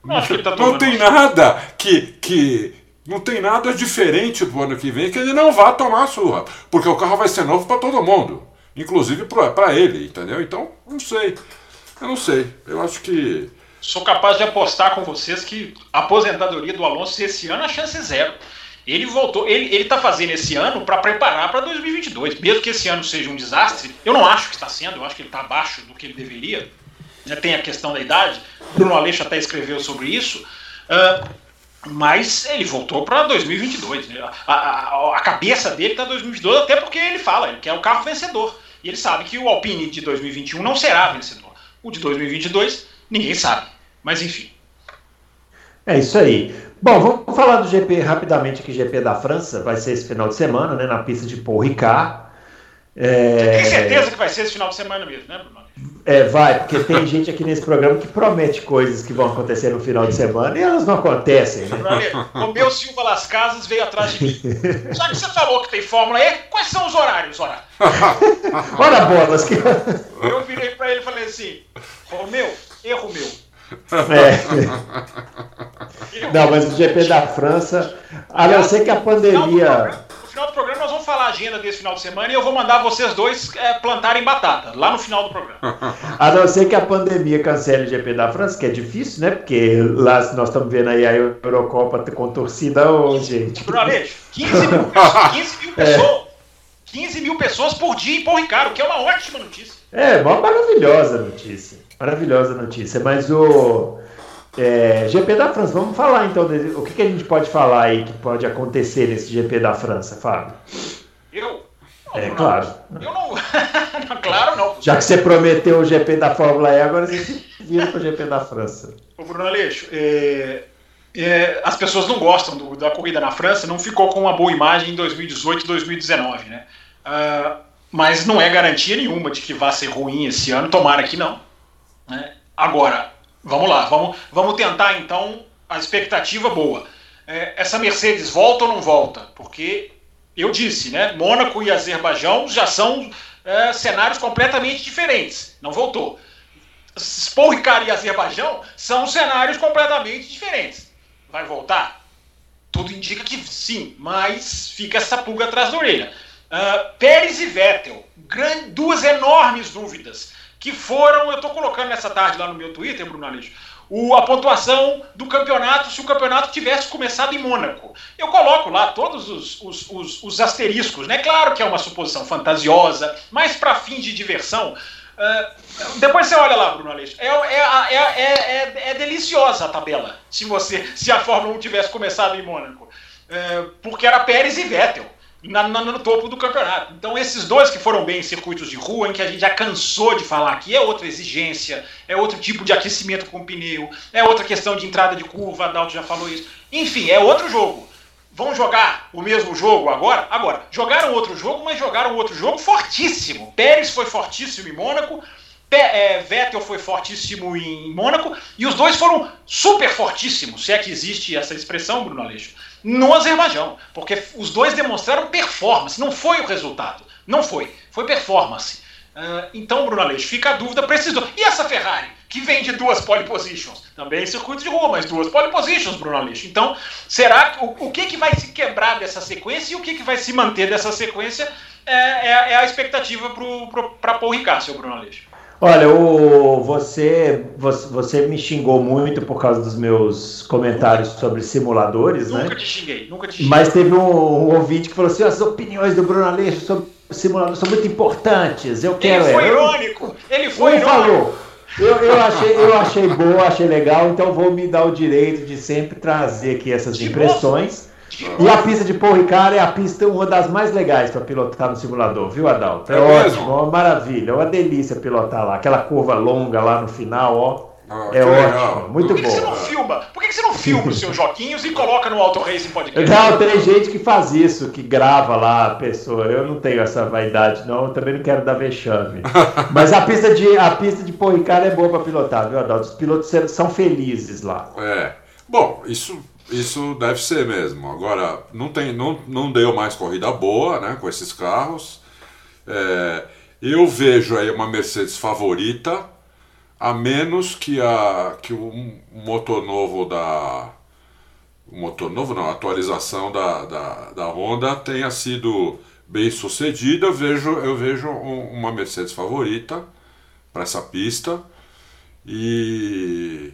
não, tá não tem nada que, que. Não tem nada diferente pro ano que vem que ele não vá tomar a surra. Porque o carro vai ser novo para todo mundo. Inclusive para ele, entendeu? Então, não sei. Eu não sei. Eu acho que. Sou capaz de apostar com vocês que a aposentadoria do Alonso esse ano a chance é zero. Ele voltou, ele está fazendo esse ano para preparar para 2022. Mesmo que esse ano seja um desastre, eu não acho que está sendo, eu acho que ele está abaixo do que ele deveria. Já tem a questão da idade, Bruno Aleixo até escreveu sobre isso. Uh, mas ele voltou para 2022. Né? A, a, a, cabeça dele está 2022, até porque ele fala, ele quer o carro vencedor. E ele sabe que o Alpine de 2021 não será vencedor. O de 2022, ninguém sabe. Mas enfim. É isso aí. Bom, vamos falar do GP rapidamente aqui, GP da França, vai ser esse final de semana, né, na pista de Paul Ricard. É... Você tem certeza que vai ser esse final de semana mesmo, né, Bruno? É, vai, porque tem gente aqui nesse programa que promete coisas que vão acontecer no final de semana e elas não acontecem. Né? O meu Silva Las Casas veio atrás de mim. Já que você falou que tem Fórmula E, quais são os horários, ora? *laughs* Ora bolas. Que... Eu virei para ele e falei assim, Romeu, erro meu. É. *laughs* Não, mas o GP da França, a não ser que a pandemia final do programa nós vamos falar a agenda desse final de semana e eu vou mandar vocês dois é, plantarem batata, lá no final do programa. *laughs* A não ser que a pandemia cancele o GP da França, que é difícil, né? Porque lá nós estamos vendo aí a Eurocopa com torcida hoje, gente. Bruno 15 mil, 15 mil pessoas. *laughs* É. 15 mil pessoas por dia em Pão Ricardo, que é uma ótima notícia. É, uma maravilhosa notícia. Maravilhosa notícia. Mas o. É, GP da França, vamos falar então, o que, que, a gente pode falar aí que pode acontecer nesse GP da França, Fábio? Eu? Não, é, claro. Eu *laughs* não. claro, não. Já que você prometeu o GP da Fórmula E, agora você vira para o GP da França. Ô, Bruno Aleixo, é, é, as pessoas não gostam do, da corrida na França, não ficou com uma boa imagem em 2018 e 2019, né? Uh, mas não é garantia nenhuma de que vá ser ruim esse ano, tomara que não. Né? Agora, Vamos lá, vamos, vamos tentar então a expectativa boa. É, essa Mercedes volta ou não volta? Porque eu disse, né? Mônaco e Azerbaijão já são é, cenários completamente diferentes. Não voltou. Paul Ricard e Azerbaijão são cenários completamente diferentes. Vai voltar? Tudo indica que sim, mas fica essa pulga atrás da orelha. Uh, Pérez e Vettel, grande, duas enormes dúvidas que foram, eu estou colocando nessa tarde lá no meu Twitter, Bruno Aleixo, o, a pontuação do campeonato se o campeonato tivesse começado em Mônaco. Eu coloco lá todos os, os, os, os asteriscos, né? Claro que é uma suposição fantasiosa, mas para fim de diversão. Uh, depois você olha lá, Bruno Aleixo. É, é, é, é, é, deliciosa a tabela, se você se a Fórmula 1 tivesse começado em Mônaco. Uh, porque era Pérez e Vettel na, na, no topo do campeonato. Então, esses dois que foram bem em circuitos de rua, em que a gente já cansou de falar que é outra exigência, é outro tipo de aquecimento com pneu, é outra questão de entrada de curva, Dalton já falou isso. Enfim, é outro jogo. Vão jogar o mesmo jogo agora? Agora, jogaram outro jogo, mas jogaram outro jogo fortíssimo. Pérez foi fortíssimo em Mônaco, é, Vettel foi fortíssimo em Mônaco, e os dois foram super fortíssimos, se é que existe essa expressão, Bruno Aleixo no Azerbaijão, porque os dois demonstraram performance, não foi o resultado, não foi, foi performance. Uh, então, Bruno Aleixo, fica a dúvida, precisou. E essa Ferrari, que vem de duas pole positions? Também circuito de rua, mas duas pole positions, Bruno Aleixo. Então, será o, o que, que vai se quebrar dessa sequência e o que, que vai se manter dessa sequência é, é, é a expectativa para Paul Ricard, seu Bruno Aleixo. Olha, o, você, você, você me xingou muito por causa dos meus comentários sobre simuladores, nunca né? Nunca te xinguei, nunca te xinguei. Mas teve um, um ouvinte que falou assim: as opiniões do Bruno Aleixo sobre simuladores são muito importantes. Eu quero. Ele foi é. irônico. Ele foi Ele irônico. falou. Eu, eu, achei, eu achei boa, achei legal, então vou me dar o direito de sempre trazer aqui essas de impressões. E a pista de Paul Ricard é a pista uma das mais legais para pilotar no simulador, viu, Adalto? É, é ótimo, uma maravilha, é uma delícia pilotar lá. Aquela curva longa lá no final, ó. Ah, é ótimo, muito bom. Por que, que, você não filma? Por que, que você não filma os seus joquinhos e coloca no Auto Racing Podcast? Não, tem gente que faz isso, que grava lá a pessoa. Eu não tenho essa vaidade, não. Eu também não quero dar vexame. *laughs* Mas a pista de, a pista de Paul Ricard é boa para pilotar, viu, Adalto? Os pilotos são felizes lá. É. Bom, isso isso deve ser mesmo. Agora, não, tem, não, não deu mais corrida boa né, com esses carros. É, eu vejo aí uma Mercedes favorita, a menos que, a, que o motor novo da. O motor novo não, a atualização da, da, da Honda tenha sido bem sucedida. Eu vejo, eu vejo uma Mercedes favorita para essa pista. E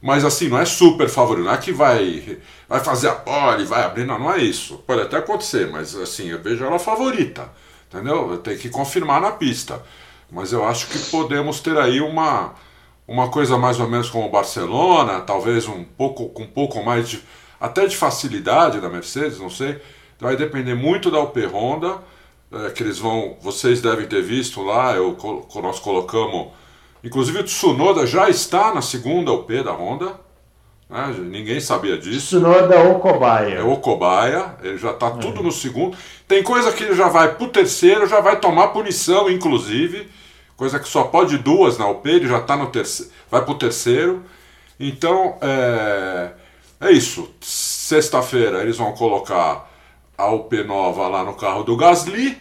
Mas assim, não é super favorito, não é que vai, vai fazer a pole, vai abrir, não, não é isso. Pode até acontecer, mas assim, eu vejo ela favorita. Entendeu? Tem que confirmar na pista. Mas eu acho que podemos ter aí uma, uma coisa mais ou menos como o Barcelona, talvez um pouco com um pouco mais de até de facilidade da Mercedes, não sei. Vai depender muito da UP Honda, é, que eles vão, vocês devem ter visto lá, eu, nós colocamos, inclusive o Tsunoda já está na segunda UP da Honda, né? ninguém sabia disso. Tsunoda é o cobaia. É o cobaia, ele já está tudo no segundo. Tem coisa que ele já vai para o terceiro, já vai tomar punição, inclusive, coisa que só pode duas na UP, ele já está no terceiro, vai para o terceiro. Então, é, é isso. Sexta-feira eles vão colocar a UP nova lá no carro do Gasly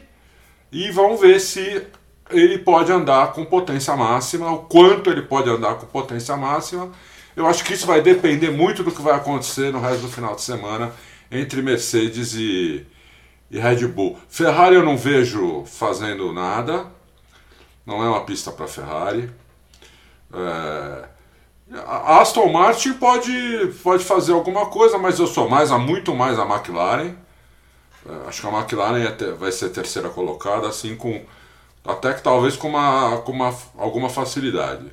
e vão ver se ele pode andar com potência máxima, o quanto ele pode andar com potência máxima. Eu acho que isso vai depender muito do que vai acontecer no resto do final de semana entre Mercedes e, e Red Bull. Ferrari eu não vejo fazendo nada, não é uma pista para Ferrari. É, a Aston Martin pode, pode fazer alguma coisa, mas eu sou mais a muito mais a McLaren. É, acho que a McLaren é vai ser terceira colocada, assim com até que talvez com uma, com uma alguma facilidade.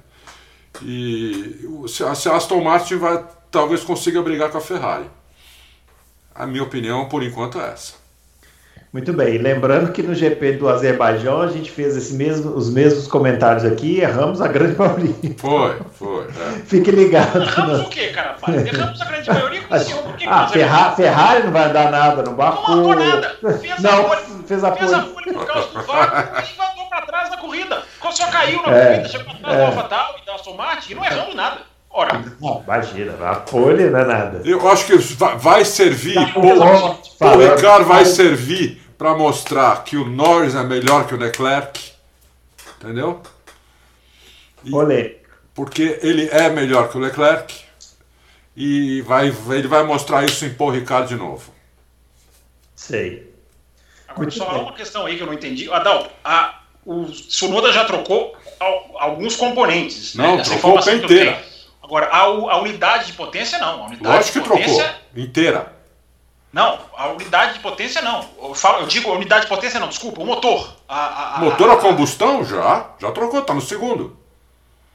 E se a, se a Aston Martin vai talvez consiga brigar com a Ferrari. A minha opinião por enquanto é essa. Muito bem, lembrando que no GP do Azerbaijão a gente fez esse mesmo, os mesmos comentários aqui e erramos a grande *laughs* maioria. Foi, foi. É. Fique ligado. Erramos o quê, cara? Erramos a grande maioria com o senhor. Por que ah, Ferrari, Ferrari não vai dar nada no Baku. Não marcou nada. Fez não, a pole, fez a fez a pole por causa do VAR e *laughs* corrida. Só caiu na é, corrida, chegou atrás é. AlphaTauri e da Aston Martin e não erramos nada. Ora. Não, imagina, a pole não é nada. Eu acho que vai servir, tá, o, Ricardo vai servir para mostrar que o Norris é melhor que o Leclerc. Entendeu? E, Olê. Porque ele é melhor que o Leclerc. E vai, ele vai mostrar isso em Paul Ricard de novo. Sei. Agora, Muito só bem. uma questão aí que eu não entendi. Adalto, a, o Sonoda já trocou alguns componentes. Né, não, né, trocou a inteira. Agora, a, a, unidade de potência não. A unidade Lógico que potência... trocou. Inteira. Não, a unidade de potência não. Eu, falo, eu digo a unidade de potência não, desculpa, o motor. A, a, motor a, combustão já, já trocou, tá no segundo.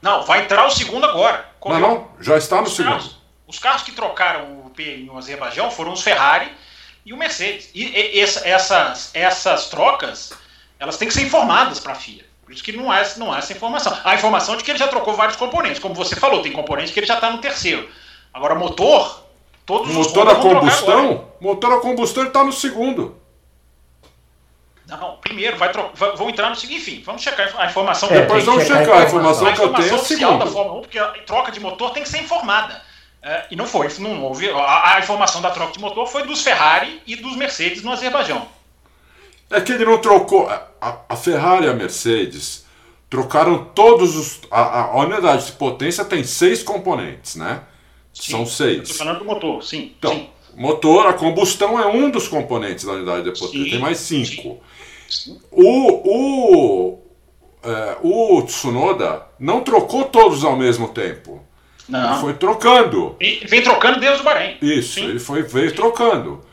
Não, vai entrar o segundo agora. Não, não, já está no os segundo. Carros, os carros que trocaram o P no Azerbaijão foram os Ferrari e o Mercedes. E, e essa, essas, essas trocas, elas têm que ser informadas para a FIA. Por isso que não há, não há essa informação. Há a informação de que ele já trocou vários componentes. Como você falou, tem componente que ele já está no terceiro. Agora, motor, Todos motor a combustão? Motor a combustão está no segundo. Não, primeiro, vai vão entrar no seguinte, enfim, vamos checar a informação. É, depois vamos checar, checar a informação, a informação que eu tenho é oficial da Fórmula 1, porque a troca de motor tem que ser informada. É, e não foi, não houve. A, a, informação da troca de motor foi dos Ferrari e dos Mercedes no Azerbaijão. É que ele não trocou. A, a Ferrari e a Mercedes trocaram todos os. A, a unidade de potência tem seis componentes, né? Sim, São seis. Estou falando do motor, sim. Então, sim. motor, a combustão é um dos componentes da unidade de potência. Sim, Tem mais cinco. Sim. O, o, é, o Tsunoda não trocou todos ao mesmo tempo. Não. Ele foi trocando. E vem trocando desde o Bahrein. Isso, Sim. ele foi, veio trocando.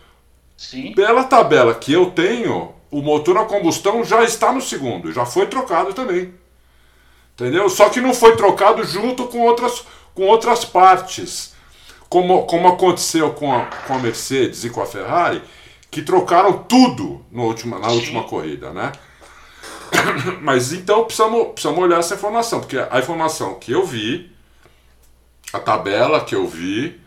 Sim. Pela tabela que eu tenho, o motor a combustão já está no segundo, já foi trocado também. Entendeu? Só que não foi trocado junto com outras, com outras partes como, como aconteceu com a, com a Mercedes e com a Ferrari, que trocaram tudo no última, na última corrida, né? *coughs* Mas então precisamos, precisamos olhar essa informação, porque a informação que eu vi, a tabela que eu vi,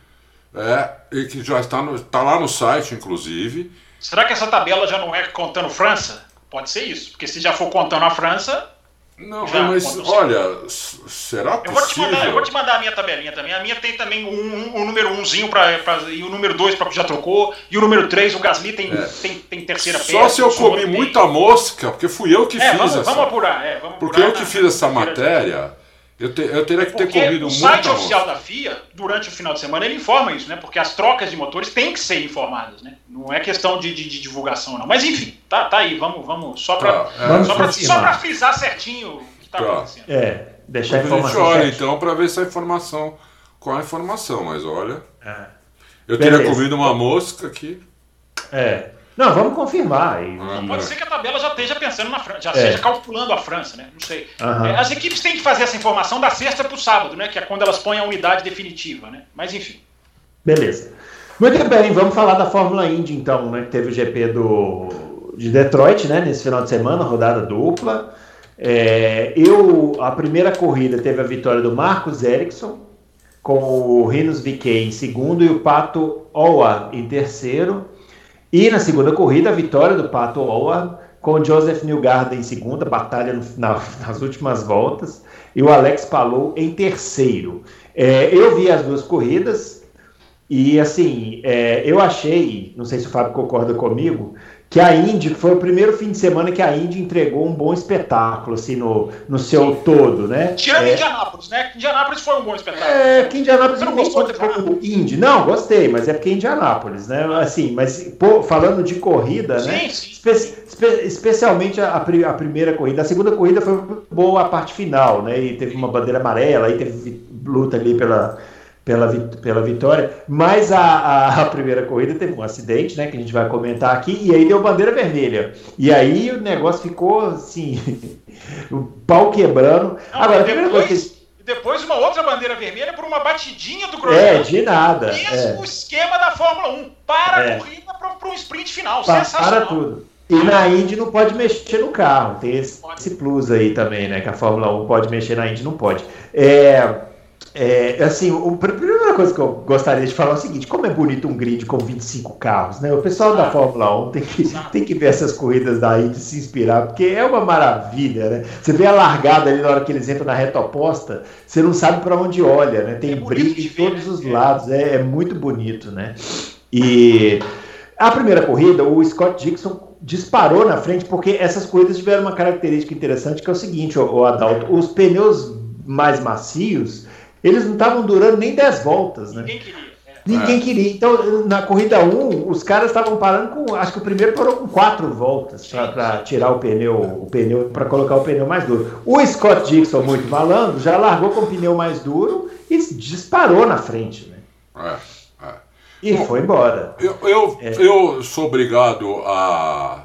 é, e que já está, no, está lá no site, inclusive. Será que essa tabela já não é contando França? Pode ser isso, porque se já for contando a França, não, mas olha, será possível? Eu vou, te mandar, eu vou te mandar a minha tabelinha também. A minha tem também o um, um, um, número 1 umzinho pra, pra, e o número 2 já trocou. E o número 3, o Gasly tem, é. tem, tem terceira peça. Só se eu comi muita mosca, porque fui eu que é, fiz vamos, essa. Vamos apurar, é, vamos Porque eu que fiz essa matéria. Eu, te, eu teria que ter Porque corrido muito. O site oficial da FIA, durante o final de semana, ele informa isso, né? Porque as trocas de motores têm que ser informadas, né? Não é questão de, de, de divulgação, não. Mas enfim, tá, tá aí, vamos, vamos só para tá, é. só, só frisar certinho que está tá. acontecendo. É, deixar a informação. A gente olha então para ver se a informação com a informação, mas olha. É. Eu Beleza. teria comido uma mosca aqui. É. Não, vamos confirmar. E, ah, pode ser que a tabela já esteja pensando na França, já é. esteja calculando a França, né? Não sei. Uhum. É, as equipes têm que fazer essa informação da sexta para o sábado, né? Que é quando elas põem a unidade definitiva, né? Mas enfim. Beleza. Muito bem, vamos falar da Fórmula Indy então, né? Que teve o GP do, de Detroit, né? Nesse final de semana, rodada dupla. É, eu, a primeira corrida teve a vitória do Marcos Ericsson, com o Rinos VK em segundo e o Pato Howard em terceiro. E na segunda corrida, a vitória do Pato Howard com Joseph Newgarden em segunda, batalha no, na, *laughs* nas últimas voltas, e o Alex Palou em terceiro. É, eu vi as duas corridas e, assim, é, eu achei, não sei se o Fábio concorda comigo, que a Indy foi o primeiro fim de semana que a Indy entregou um bom espetáculo, assim, no, no seu Sim. todo, né? Tirando é, Indianápolis, né? Indianápolis foi um bom espetáculo. É, que Indianápolis não gostou de Indy. Não, gostei, mas é porque é Indianápolis, né? Assim, mas pô, falando de corrida, sim, né? Sim. Espe espe especialmente a, a, primeira corrida. A segunda corrida foi boa a parte final, né? E teve uma bandeira amarela, aí teve luta ali pela pela, pela vitória, mas a, a, a, primeira corrida teve um acidente, né, que a gente vai comentar aqui, e aí deu bandeira vermelha. E aí o negócio ficou assim, o *laughs* pau quebrando. Não, Agora, depois, depois uma outra bandeira vermelha por uma batidinha do Grosjean. É, de nada. Mesmo é. esquema da Fórmula 1. Para é. a corrida para um sprint final. Pa, Para tudo. E na Indy não pode mexer no carro. Tem esse, esse, plus aí também, né? Que a Fórmula 1 pode mexer na Indy, não pode. É, é, assim, o, a primeira coisa que eu gostaria de falar é o seguinte: como é bonito um grid com 25 carros, né? O pessoal da Fórmula 1 tem que, tem que ver essas corridas daí de se inspirar, porque é uma maravilha, né? Você vê a largada ali na hora que eles entram na reta oposta, você não sabe para onde olha, né? Tem é briga de todos ver, os né? lados, é, é muito bonito, né? E a primeira corrida, o Scott Dixon disparou na frente, porque essas corridas tiveram uma característica interessante que é o seguinte, o, o Adalto, os pneus mais macios eles não estavam durando nem 10 voltas, né? Ninguém queria. É. Ninguém queria. Então, na corrida 1, os caras estavam parando com. Acho que o primeiro parou com quatro voltas para tirar o pneu, o pneu, para colocar o pneu mais duro. O Scott Dixon, muito malandro, já largou com o pneu mais duro e disparou na frente, né? É, é. E Bom, foi embora. Eu, eu, é. eu sou obrigado a.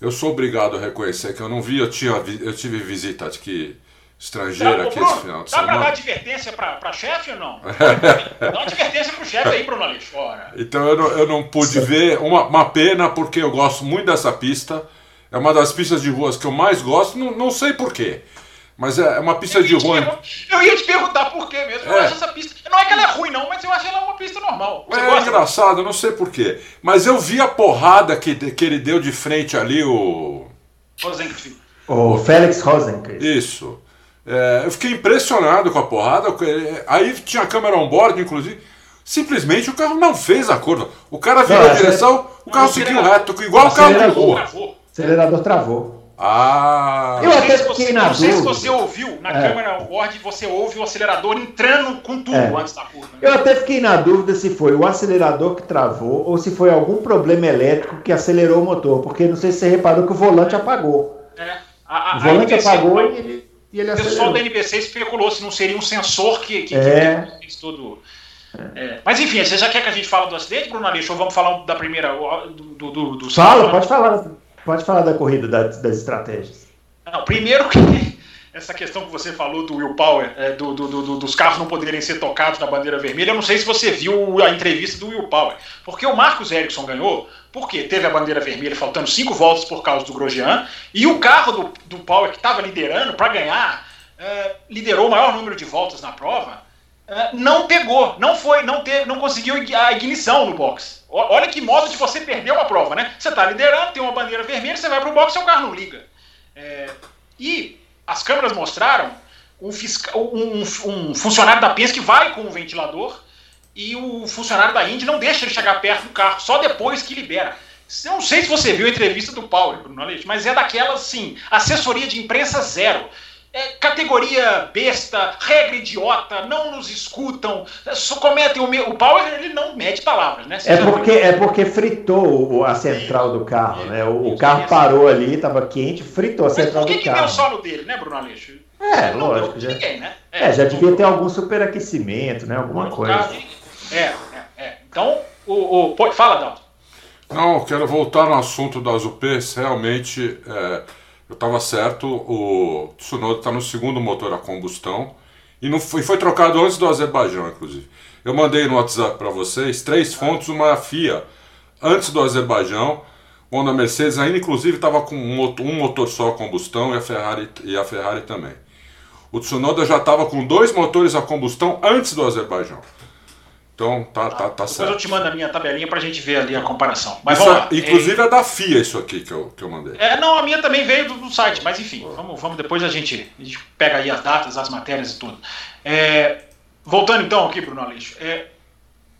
Eu sou obrigado a reconhecer que eu não vi, eu, tinha, eu tive visita aqui estrangeira aqui esse final de dá semana. Dá pra dar advertência pra, pra chefe ou não? *laughs* dá uma advertência pro chefe aí, Bruno Aleixo. Então eu não, eu não pude ver, uma, uma pena, porque eu gosto muito dessa pista. É uma das pistas de ruas que eu mais gosto, não, não sei porquê. Mas é uma pista eu de rua. Eu ia te perguntar por quê mesmo. É. Eu acho essa pista. Não é que ela é ruim, não, mas eu acho ela uma pista normal. Você é engraçado, eu não sei porquê. Mas eu vi a porrada que, que ele deu de frente ali, o. Rosenquist. O Félix Rosenquist. Isso. É, eu fiquei impressionado com a porrada. Aí tinha a câmera on-board, inclusive. Simplesmente o carro não fez a curva. O cara virou a direção, o carro não, seguiu reto, igual o carro de rua. O acelerador travou. Ah! Eu até fiquei na Não sei se você ouviu, na é. câmera on-board, você ouve o acelerador entrando com tudo é. antes da curva. Né? Eu até fiquei na dúvida se foi o acelerador que travou ou se foi algum problema elétrico que acelerou o motor, porque não sei se você reparou que o volante apagou. É. A, a, o volante apagou e ele e ele o pessoal da NBC especulou se não seria um sensor que, que, é. que fez tudo. É. Mas enfim, você já quer que a gente fale do acidente, Bruno Aleixo, ou vamos falar da primeira. do, do, do Fala, pode falar, pode falar da corrida, das, das estratégias. Não, primeiro que essa questão que você falou do Will Power, é, do, do, do, dos carros não poderem ser tocados na bandeira vermelha, eu não sei se você viu a entrevista do Will Power. Porque o Marcos Ericsson ganhou, porque teve a bandeira vermelha faltando cinco voltas por causa do Grosjean, e o carro do, Power que estava liderando para ganhar, é, liderou o maior número de voltas na prova, é, não pegou, não foi, não teve, não conseguiu a ignição no box. Olha que modo de você perder uma prova, né? Você está liderando, tem uma bandeira vermelha, você vai para o box e seu carro não liga. É, e as câmeras mostraram um, um, um, funcionário da Penske que vai com o ventilador e o funcionário da Indy não deixa ele chegar perto do carro, só depois que libera. Eu não sei se você viu a entrevista do Power, Bruno Leite, mas é daquela, assim, assessoria de imprensa zero. É, categoria besta, regra idiota, não nos escutam, só cometem o meu. O Power ele não mede palavras, né? é porque, é porque fritou a central do carro, é, né? O, o carro parou ali, estava quente, fritou a central do carro. Por que, deu só no dele, né, Bruno Aleixo? É, lógico. Já, ninguém, né? é, é, já devia ter algum superaquecimento, né? Alguma coisa. É, é, é. Então, o, o, fala, Dalton. Não, eu quero voltar no assunto das UPs. Realmente, é, eu estava certo. O Tsunoda está no segundo motor a combustão. E não foi, foi trocado antes do Azerbaijão, inclusive. Eu mandei no WhatsApp para vocês três fontes, uma FIA antes do Azerbaijão, quando a Mercedes ainda inclusive estava com um motor, um motor só a combustão e a Ferrari, e a Ferrari também. O Tsunoda já estava com dois motores a combustão antes do Azerbaijão. Então tá, tá, tá certo. Depois eu te mando a minha tabelinha pra gente ver ali a comparação. Mas isso vamos lá. É, inclusive é... é da FIA isso aqui que eu, que eu mandei. É, não, a minha também veio do, do site, mas enfim, vamos, vamos depois a gente, a gente pega aí as datas, as matérias e tudo. É, voltando então aqui, Bruno Aleixo, é,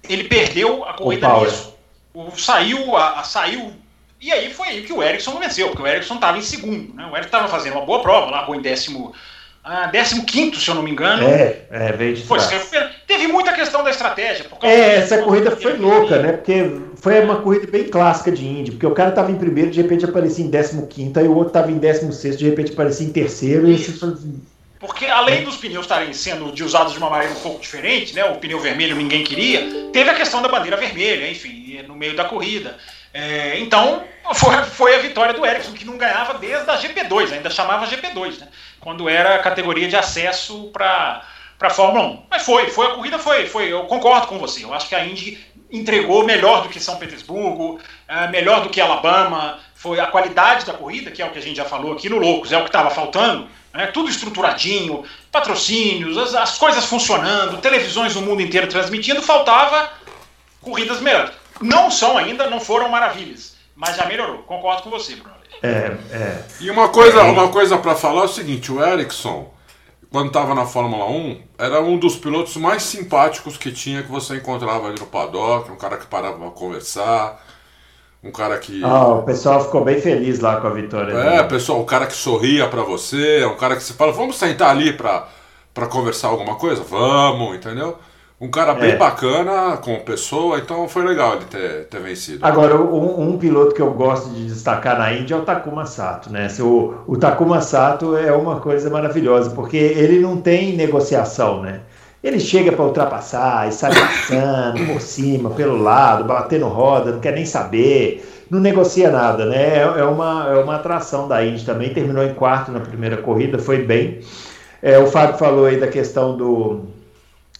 ele perdeu a corrida nisso. O, saiu, a, a, saiu. E aí foi aí que o Ericsson venceu, porque o Ericsson estava em segundo. Né? O Ericsson estava fazendo uma boa prova, largou em décimo ah, 15, se eu não me engano. É, é veio de foi, muita questão da estratégia. é, essa corrida foi louca, né? Porque foi uma corrida bem clássica de Indy, porque o cara estava em primeiro, de repente aparecia em 15, aí o outro estava em 16, de repente aparecia em terceiro. E esse... Porque além dos pneus estarem sendo de usados de uma maneira um pouco diferente, né? O pneu vermelho ninguém queria, teve a questão da bandeira vermelha, enfim, no meio da corrida. É, então, foi, foi a vitória do Ericsson, que não ganhava desde a GP2, ainda chamava GP2, né? quando era a categoria de acesso para a Fórmula 1. Mas foi, foi a corrida, foi, foi. Eu concordo com você. Eu acho que a Indy entregou melhor do que São Petersburgo, é, melhor do que Alabama. Foi a qualidade da corrida, que é o que a gente já falou aqui no Loucos, é o que estava faltando. Né? Tudo estruturadinho, patrocínios, as, as coisas funcionando, televisões no mundo inteiro transmitindo, faltava corridas melhores. Não são ainda, não foram maravilhas, mas já melhorou. Concordo com você, Bruno. É, é. E uma coisa, é. uma coisa para falar é o seguinte, o Ericsson, quando estava na Fórmula 1, era um dos pilotos mais simpáticos que tinha que você encontrava ali no paddock, um cara que parava para conversar, um cara que Ah, o pessoal ficou bem feliz lá com a vitória. É, dele. pessoal, o cara que sorria para você, um cara que se fala, vamos sentar ali para para conversar alguma coisa? Vamos, entendeu? Um cara bem é. bacana como pessoa, então foi legal ele ter, ter vencido. Agora, um, um, piloto que eu gosto de destacar na Índia é o Takuma Sato, né? O, o Takuma Sato é uma coisa maravilhosa, porque ele não tem negociação, né? Ele chega para ultrapassar e sai passando por cima, pelo lado, batendo roda, não quer nem saber, não negocia nada, né? É, é uma, é uma atração da Indy também. Terminou em quarto na primeira corrida, foi bem. É, o Fábio falou aí da questão do,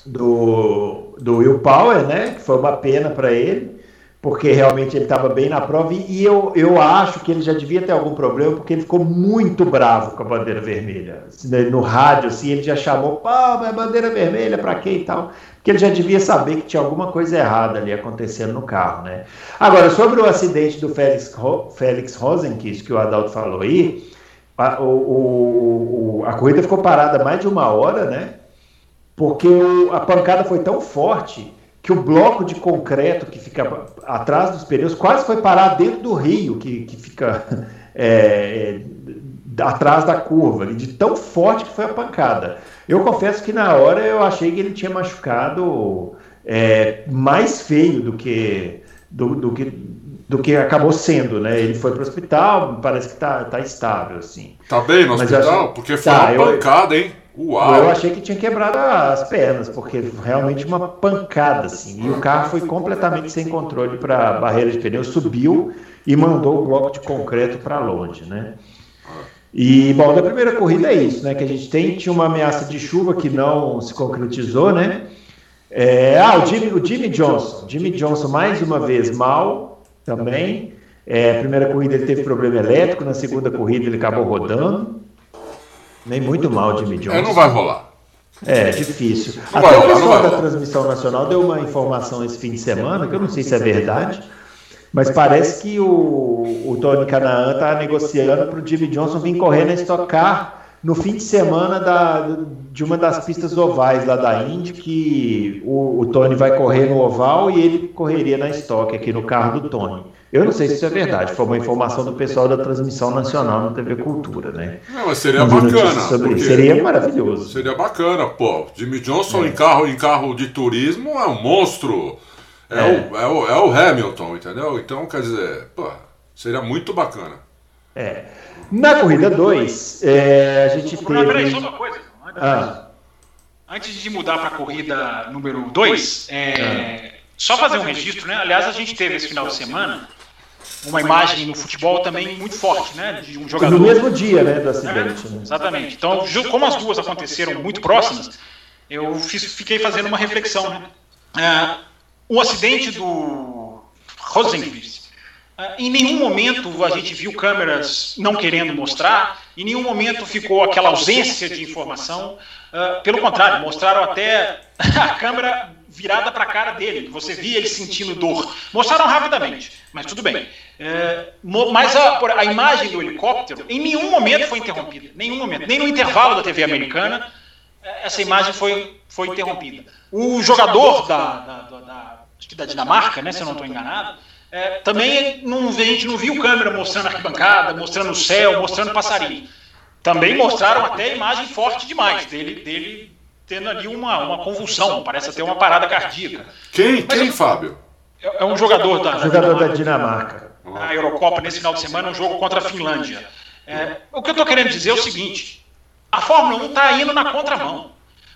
do, do Will Power, né? Que foi uma pena para ele, porque realmente ele estava bem na prova. E eu, eu acho que ele já devia ter algum problema, porque ele ficou muito bravo com a bandeira vermelha. Né, no rádio, assim, ele já chamou, pô, mas bandeira vermelha para quê e tal. Porque ele já devia saber que tinha alguma coisa errada ali acontecendo no carro, né? Agora, sobre o acidente do Félix, Félix Rosenquist, que o Adalto falou aí, a, o, o, a corrida ficou parada mais de uma hora, né? Porque a pancada foi tão forte que o bloco de concreto que fica atrás dos pneus quase foi parar dentro do rio que, que fica é, é, atrás da curva, de tão forte que foi a pancada. Eu confesso que na hora eu achei que ele tinha machucado é, mais feio do que, do, do, que, do que acabou sendo, né? Ele foi para o hospital, parece que está tá estável, assim. Tá bem no Mas hospital? Achei... Porque foi tá, uma pancada, eu... hein? Uau. Eu achei que tinha quebrado as pernas, porque realmente uma pancada assim. E o carro foi completamente sem controle para a barreira de pneu, subiu e mandou o bloco de concreto para longe, né? E bom, da primeira corrida é isso, né? Que a gente tem tinha uma ameaça de chuva que não se concretizou, né? É, ah, o Jimmy, o Jimmy Johnson, Jimmy Johnson mais uma vez mal também. É, a primeira corrida ele teve problema elétrico, na segunda corrida ele acabou rodando. Nem muito mal, Jimmy Johnson. É, não vai rolar. É, difícil. Não Até o pessoal da transmissão nacional deu uma informação esse fim de semana, que eu não sei se é verdade, mas parece que o, o Tony Canaan está negociando para o Jimmy Johnson vir correr na Stock Car no fim de semana da, de uma das pistas ovais lá da Indy, que o, o Tony vai correr no oval e ele correria na Stock, aqui no carro do Tony. Eu não sei se isso é verdade, foi uma informação do pessoal da transmissão nacional na TV Cultura, né? Não, mas seria bacana. Sobre... Seria maravilhoso. Seria bacana, pô. Jimmy Johnson é. em, carro, em carro de turismo é um monstro. É, é. O, é, o, é o Hamilton, entendeu? Então, quer dizer, pô, seria muito bacana. É. Na corrida 2, é, a gente teve. Peraí, só uma coisa. Antes, ah. antes de mudar para a corrida número 2, é, só fazer um registro, né? Aliás, a gente teve esse final de semana uma imagem no futebol também muito forte, né? De um jogador. No mesmo dia, né, do acidente. Né? Exatamente. Então, como as duas aconteceram muito próximas, eu fiz, fiquei fazendo uma reflexão, né? É, o acidente do Rosenqvist, é, em nenhum momento a gente viu câmeras não querendo mostrar, em nenhum momento ficou aquela ausência de informação. É, pelo contrário, mostraram até *laughs* a câmera virada para a cara dele, você via ele sentindo dor. Mostraram rapidamente, mas tudo bem. É, mas a, a, imagem do helicóptero em nenhum momento foi interrompida. Nenhum momento. Nem no intervalo da TV americana, é, essa imagem foi, foi interrompida. O jogador da, da, da, da Dinamarca, né, se eu não estou enganado, é, também não, a gente não viu câmera mostrando a arquibancada, mostrando o céu, mostrando passarinho. Também mostraram até a imagem forte demais dele, dele tendo ali uma, uma convulsão, parece até uma parada cardíaca. Quem? Mas, Quem, Fábio? É, é um jogador da, jogador da Dinamarca. Na Eurocopa, nesse final de semana, um jogo contra a Finlândia. É, o que eu estou querendo dizer é o seguinte: a Fórmula 1 está indo na contramão.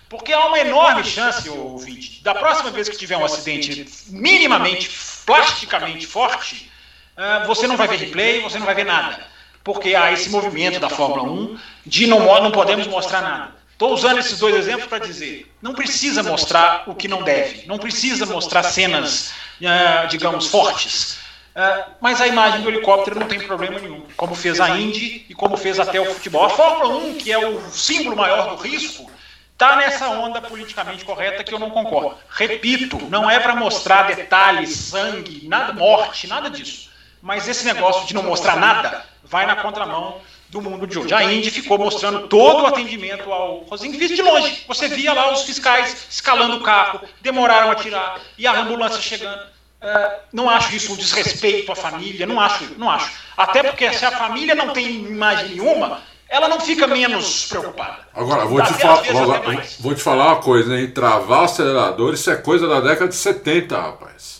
Porque há uma enorme chance, ouvinte, da próxima vez que tiver um acidente minimamente, plasticamente forte, uh, você não vai ver replay, você não vai ver nada. Porque há esse movimento da Fórmula 1 de não, não podemos mostrar nada. Estou usando esses dois exemplos para dizer: não precisa mostrar o que não deve, não precisa mostrar cenas, uh, digamos, fortes. Uh, mas a imagem do helicóptero não tem problema nenhum, como fez a Indy e como fez até o futebol. A Fórmula 1, que é o símbolo maior do risco, está nessa onda politicamente correta que eu não concordo. Repito, não é para mostrar detalhes, sangue, nada, morte, nada disso. Mas esse negócio de não mostrar nada vai na contramão do mundo de hoje. A Indy ficou mostrando todo o atendimento ao Rosenqvist de longe. Você via lá os fiscais escalando o carro, demoraram a tirar, e a ambulância chegando. É, não acho isso um desrespeito à família, não acho, não acho. Até porque se a família não tem imagem nenhuma, ela não fica menos preocupada. Agora, vou te, falar, vou, vou te falar uma coisa, hein? Travar acelerador, isso é coisa da década de 70, rapaz.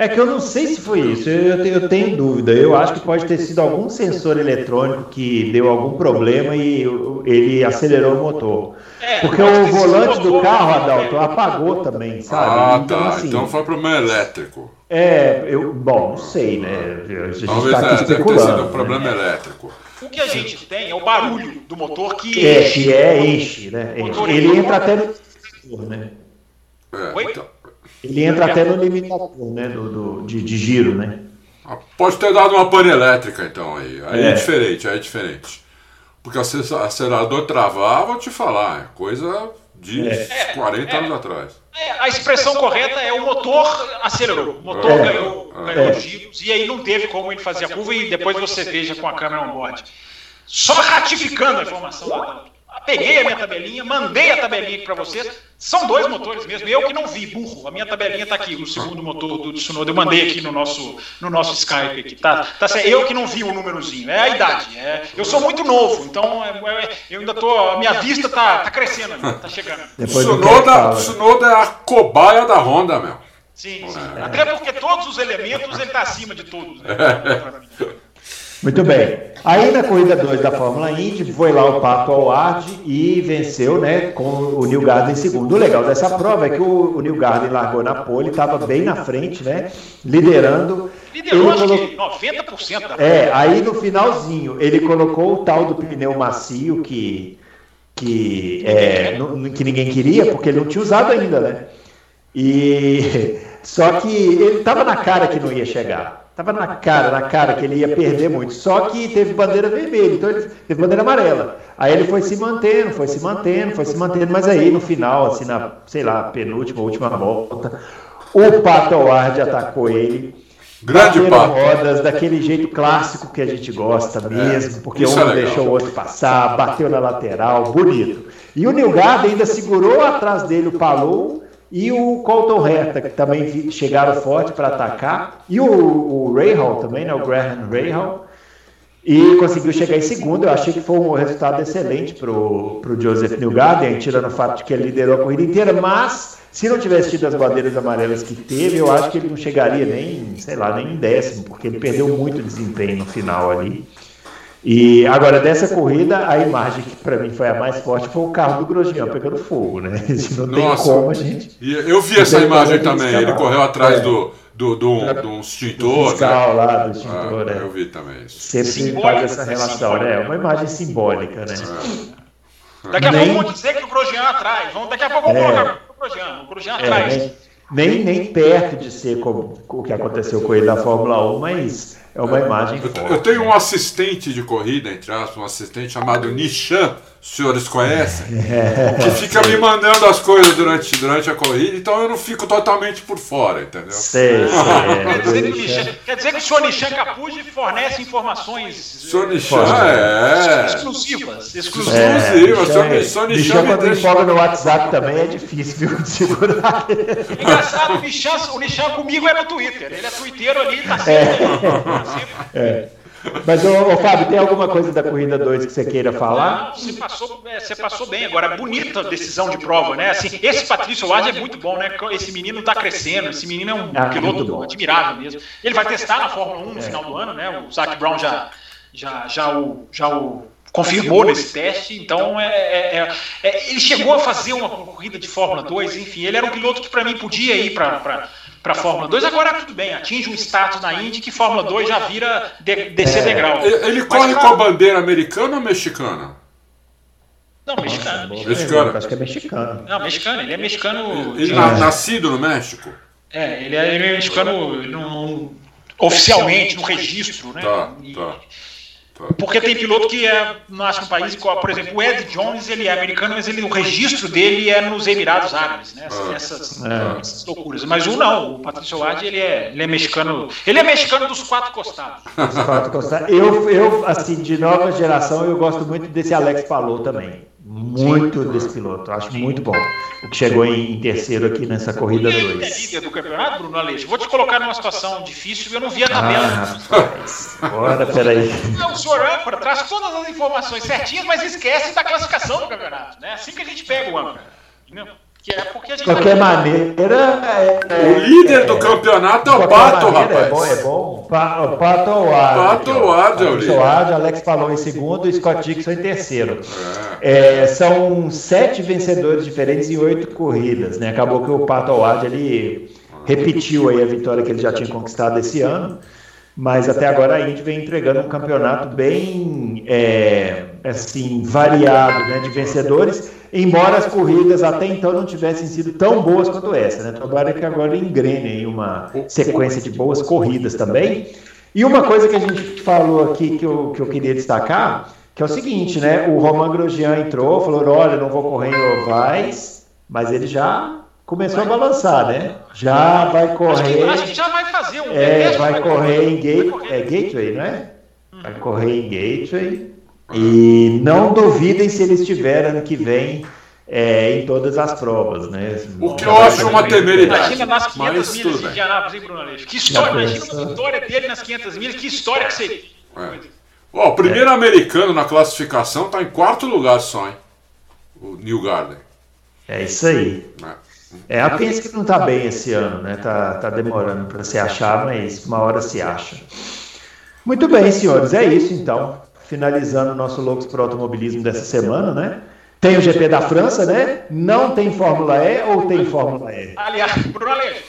É que eu não sei se foi isso, eu, eu, tenho dúvida. Eu acho que pode ter sido algum sensor eletrônico que deu algum problema e ele acelerou o motor. É, Porque o volante do carro, Adalto, apagou também, sabe? Ah, então, tá. Assim, então foi problema elétrico. É, eu, bom, não sei, né? A gente Talvez tá aqui é, especulando. Deve ter sido um problema né? elétrico. O que a gente tem é o barulho do motor que é, enche. É, enche, né? Enche. Ele entra até no né? É, então, ele entra até no limitador né, do, do de, de, giro, né? Pode ter dado uma pane elétrica, então, aí. Aí é, é diferente, aí é diferente. Porque acelerador travar, vou te falar, é coisa de é. 40 é, anos atrás. É, a expressão correta é o motor acelerou. O motor é. ganhou, ganhou giros e aí não teve como ele fazer a curva e depois você veja com a câmera on-board. Só ratificando a informação da Peguei a minha tabelinha, mandei a tabelinha aqui para vocês. São dois motores mesmo. Eu que não vi, burro. A minha tabelinha está aqui, o segundo motor do Tsunoda. Eu mandei aqui no nosso, no nosso Skype. Aqui. Tá, tá certo. Eu que não vi o númerozinho. É a idade. É, eu sou muito novo, então é, é, eu ainda tô. A minha vista tá, tá crescendo, tá chegando. Tsunoda, Tsunoda é a cobaia da Honda, meu. Sim, sim. É. Até porque todos os elementos ele está acima de todos. Né? *laughs* Muito bem. Aí na corrida 2 da Fórmula Indy foi lá o Pato Howard e venceu, né, com o Neil Garden em segundo. O legal dessa prova é que o, o Neil Garden largou na pole, estava bem na frente, né, liderando. Liderou acho colocou... que 90% da É, aí no finalzinho ele colocou o tal do pneu macio que que, é, que ninguém queria, porque ele não tinha usado ainda, né? E *laughs* só que ele estava na cara que não ia chegar. Tava na cara, na cara que ele ia perder muito. Só que teve bandeira vermelha, então ele teve bandeira amarela. Aí ele foi se mantendo, foi se mantendo, foi se mantendo, mas aí no final, assim, na, sei lá, penúltima, última volta, o Pato Ward atacou ele. Grande pato. rodas daquele jeito clássico que a gente gosta mesmo, porque um é deixou o outro passar, bateu na lateral, bonito. E o Nilgard ainda segurou atrás dele o Palou e o Colton Herta, que também chegaram forte para atacar, e o, o Rahal também, né, o Graham Rahal, e conseguiu chegar em segundo. Eu achei que foi um resultado excelente para o Joseph Newgarden, tirando o fato de que ele liderou a corrida inteira, mas se não tivesse tido as bandeiras amarelas que teve, eu acho que ele não chegaria nem, sei lá, nem em décimo, porque ele perdeu muito desempenho no final ali. E agora, dessa corrida, a imagem que para mim foi a mais forte foi o carro do Grosjean pegando fogo, né? *laughs* Não Nossa, tem como a gente. Eu vi essa imagem também, ele correu atrás é. do, do, do, do um extintor. fiscal né? lá do extintor, ah, né? Eu vi também isso. Sempre faz essa relação, né? É uma imagem simbólica, né? É. Daqui a Nem... pouco vão dizer que o Grosjean atrás. Vão, daqui a pouco vão é. colocar o Grosjean, o Grosjean é, atrás. Nem, nem perto de ser como o que aconteceu com ele na Fórmula 1, mas é uma imagem eu, forte. Eu tenho um assistente de corrida, entre aspas, um assistente chamado Nishan, os senhores conhecem, é, que fica me mandando as coisas durante, durante a corrida, então eu não fico totalmente por fora, entendeu? Sei, sei. É, *laughs* quer, dizer que Nishan, quer dizer que o senhor Nishan Capuji fornece informações. O senhor Nishan é. Exclusivas. Exclusivas. É, o senhor Nishan quando deixa... no WhatsApp também é difícil viu, de segurar. Engraçado, o Nishan, o Nishan comigo é no Twitter. Ele é twitteiro ali, tá sempre. É. é. Mas, ô, ô, Fábio, tem alguma coisa da corrida 2 que você queira falar? Não, você passou, é, você passou bem agora. Bonita decisão de prova, né? Assim, esse Patrício Ward é muito bom, né? Esse menino está crescendo, esse menino é um ah, piloto admirável mesmo. Ele vai testar na Fórmula 1 no é. final do ano, né? O Zac Brown já, já, já, o, já o confirmou nesse teste, então é, é, é, é, ele chegou a fazer uma corrida de Fórmula 2, enfim, ele era um piloto que para mim podia ir para para a Fórmula 2, agora tudo bem, atinge um status na Indy que Fórmula 2 já vira de, descer é, degrau. Ele corre com a bandeira americana ou mexicana? Não, mexicano. mexicano. Acho que é mexicano. Não, mexicano, ele é mexicano. Ele é nascido no México? É, ele é, mexicano no, oficialmente, no registro, né? Tá, tá. Porque tem piloto que é, nasce no país, por exemplo, o Ed Jones ele é americano, mas ele, o registro dele é nos Emirados Árabes, né? Ah. Essas, é. essas loucuras. Mas o não, o Patrício Wade ele é, ele é mexicano. Ele é mexicano dos quatro costados. Dos quatro costados. Eu, eu, assim, de nova geração, eu gosto muito desse Alex Palou também. Muito desse piloto, acho muito bom. O que chegou em terceiro aqui nessa corrida 2. é líder do campeonato, Bruno Aleixo? Vou te colocar numa situação difícil, eu não vi a tabela. Ah, bora, peraí. Não, o senhor âncora traz todas as informações certinhas, mas esquece da classificação do campeonato. Né? Assim que a gente pega o âncora. Entendeu? Que é porque a gente de qualquer maneira. É, é, o líder é, do campeonato é o Pato, rapaz. É bom, é bom. Pa, o Pato Ward. Pato Ward é o líder. Ward, Alex falou em segundo e Scott Dixon em terceiro. É. é, são sete vencedores diferentes em oito corridas. Né? Acabou que o Pato Ward ele repetiu aí a vitória que ele já tinha conquistado esse ano mas até agora a Indy vem entregando um campeonato bem é, assim variado né, de vencedores, embora as corridas até então não tivessem sido tão boas quanto essa. Né? Tomara que agora engrene uma sequência de boas corridas também. E uma coisa que a gente falou aqui que eu, que eu queria destacar, que é o seguinte, né? O Roman Grosjean entrou, falou, olha, não vou correr em ovais, mas ele já começou a balançar, né? Já vai correr. Acho que, já vai fazer um. É, vai, vai correr em gate, é, Gateway, não é? Vai correr em Gateway. E não duvidem se ele estiver ano que vem é, em todas as provas, né? O que eu acho uma temeridade. Imagina nas 500 milhas de Indianápolis, hein, Bruno Aleixo? Que história, imagina a vitória dele nas 500 milhas, que história que seria. É. Ó, o primeiro é. americano na classificação está em quarto lugar só, hein? O New Garden. É isso aí. É. É, a Penske não está bem esse ano, né? Tá, tá demorando para se achar, mas uma hora se acha. Muito bem, senhores, é isso então. Finalizando o nosso Loucos para o Automobilismo dessa semana, né? Tem o GP da França, né? Não tem Fórmula E ou tem Fórmula E? Aliás, Bruno Aleixo,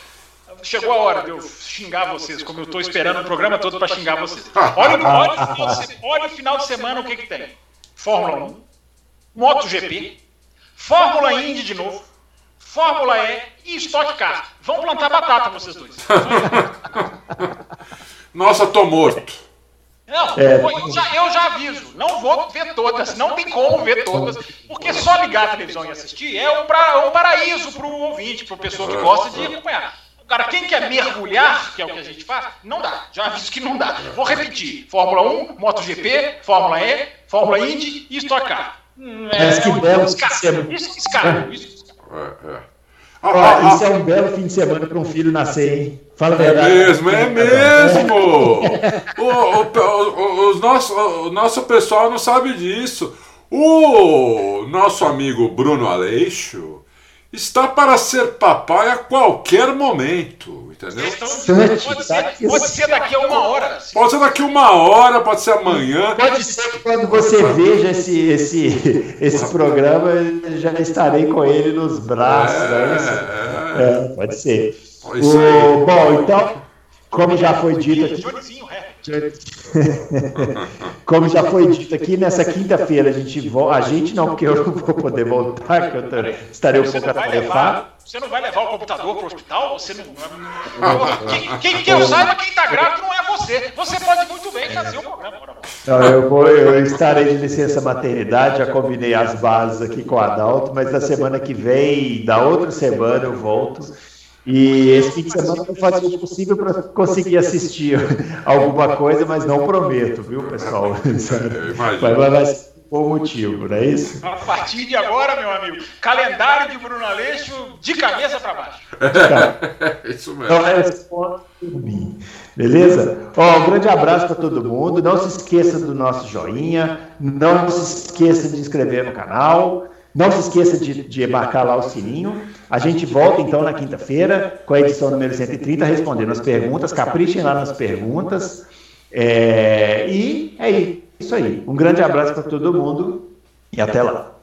chegou a hora de eu xingar vocês, como eu estou esperando o programa todo para xingar vocês. Olha, olha, olha, o final de semana o que, que tem: Fórmula 1, MotoGP, Fórmula Indy de novo. Fórmula E e Stock Car. Vão plantar batata vocês dois. *laughs* Nossa, tô morto. Não, é. eu, já, eu já aviso, não vou ver todas, não tem como ver todas, porque só ligar a televisão e assistir é um, pra, um paraíso para o ouvinte, para a pessoa que gosta de acompanhar. Agora, quem quer mergulhar, que é o que a gente faz, não dá. Já aviso que não dá. Vou repetir: Fórmula 1, MotoGP, Fórmula E, Fórmula Indy e Stock Car. É, é, que belo. Isso, isso, isso, é, Ah, ah, ah, isso é um belo fim de semana para um filho nascer, hein? Fala a é verdade. É mesmo, é mesmo! o, o, o, os nosso, o nosso pessoal não sabe disso. O nosso amigo Bruno Aleixo, está para ser papai a qualquer momento, entendeu? Pode ser, pode ser daqui a uma hora. Pode ser daqui a uma hora, pode ser amanhã. Pode ser que quando você veja esse, esse, esse programa, já estarei com ele nos braços. É, é, é pode ser. O, bom, então, como já foi dito aqui. *laughs* Como já foi dito aqui, nessa quinta-feira a gente volta. A gente não, porque eu não vou poder voltar, que eu estarei um pouco atarefado. Você não vai levar o computador para o hospital? Você não. *laughs* quem, quem, quem eu saiba, quem está grávido não é você. Você pode muito bem fazer o programa. Não, eu, vou, eu estarei de licença maternidade, já combinei as bases aqui com o Adalto, mas na semana que vem, da outra semana, eu volto. E esse fim de semana eu vou fazer o possível para conseguir assistir *laughs* alguma coisa, mas não prometo, viu, pessoal? Mas vai ser por motivo, não é isso? A partir de agora, meu amigo, calendário de Bruno Aleixo de cabeça para baixo. *laughs* isso mesmo. Então, responda por mim. Beleza? Ó, um grande abraço para todo mundo. Não se esqueça do nosso joinha. Não se esqueça de se inscrever no canal. Não se esqueça de, de marcar lá o sininho. A gente volta então na quinta-feira com a edição número 130, respondendo as perguntas. Caprichem lá nas perguntas. É, e é isso aí. Um grande abraço para todo mundo e até lá.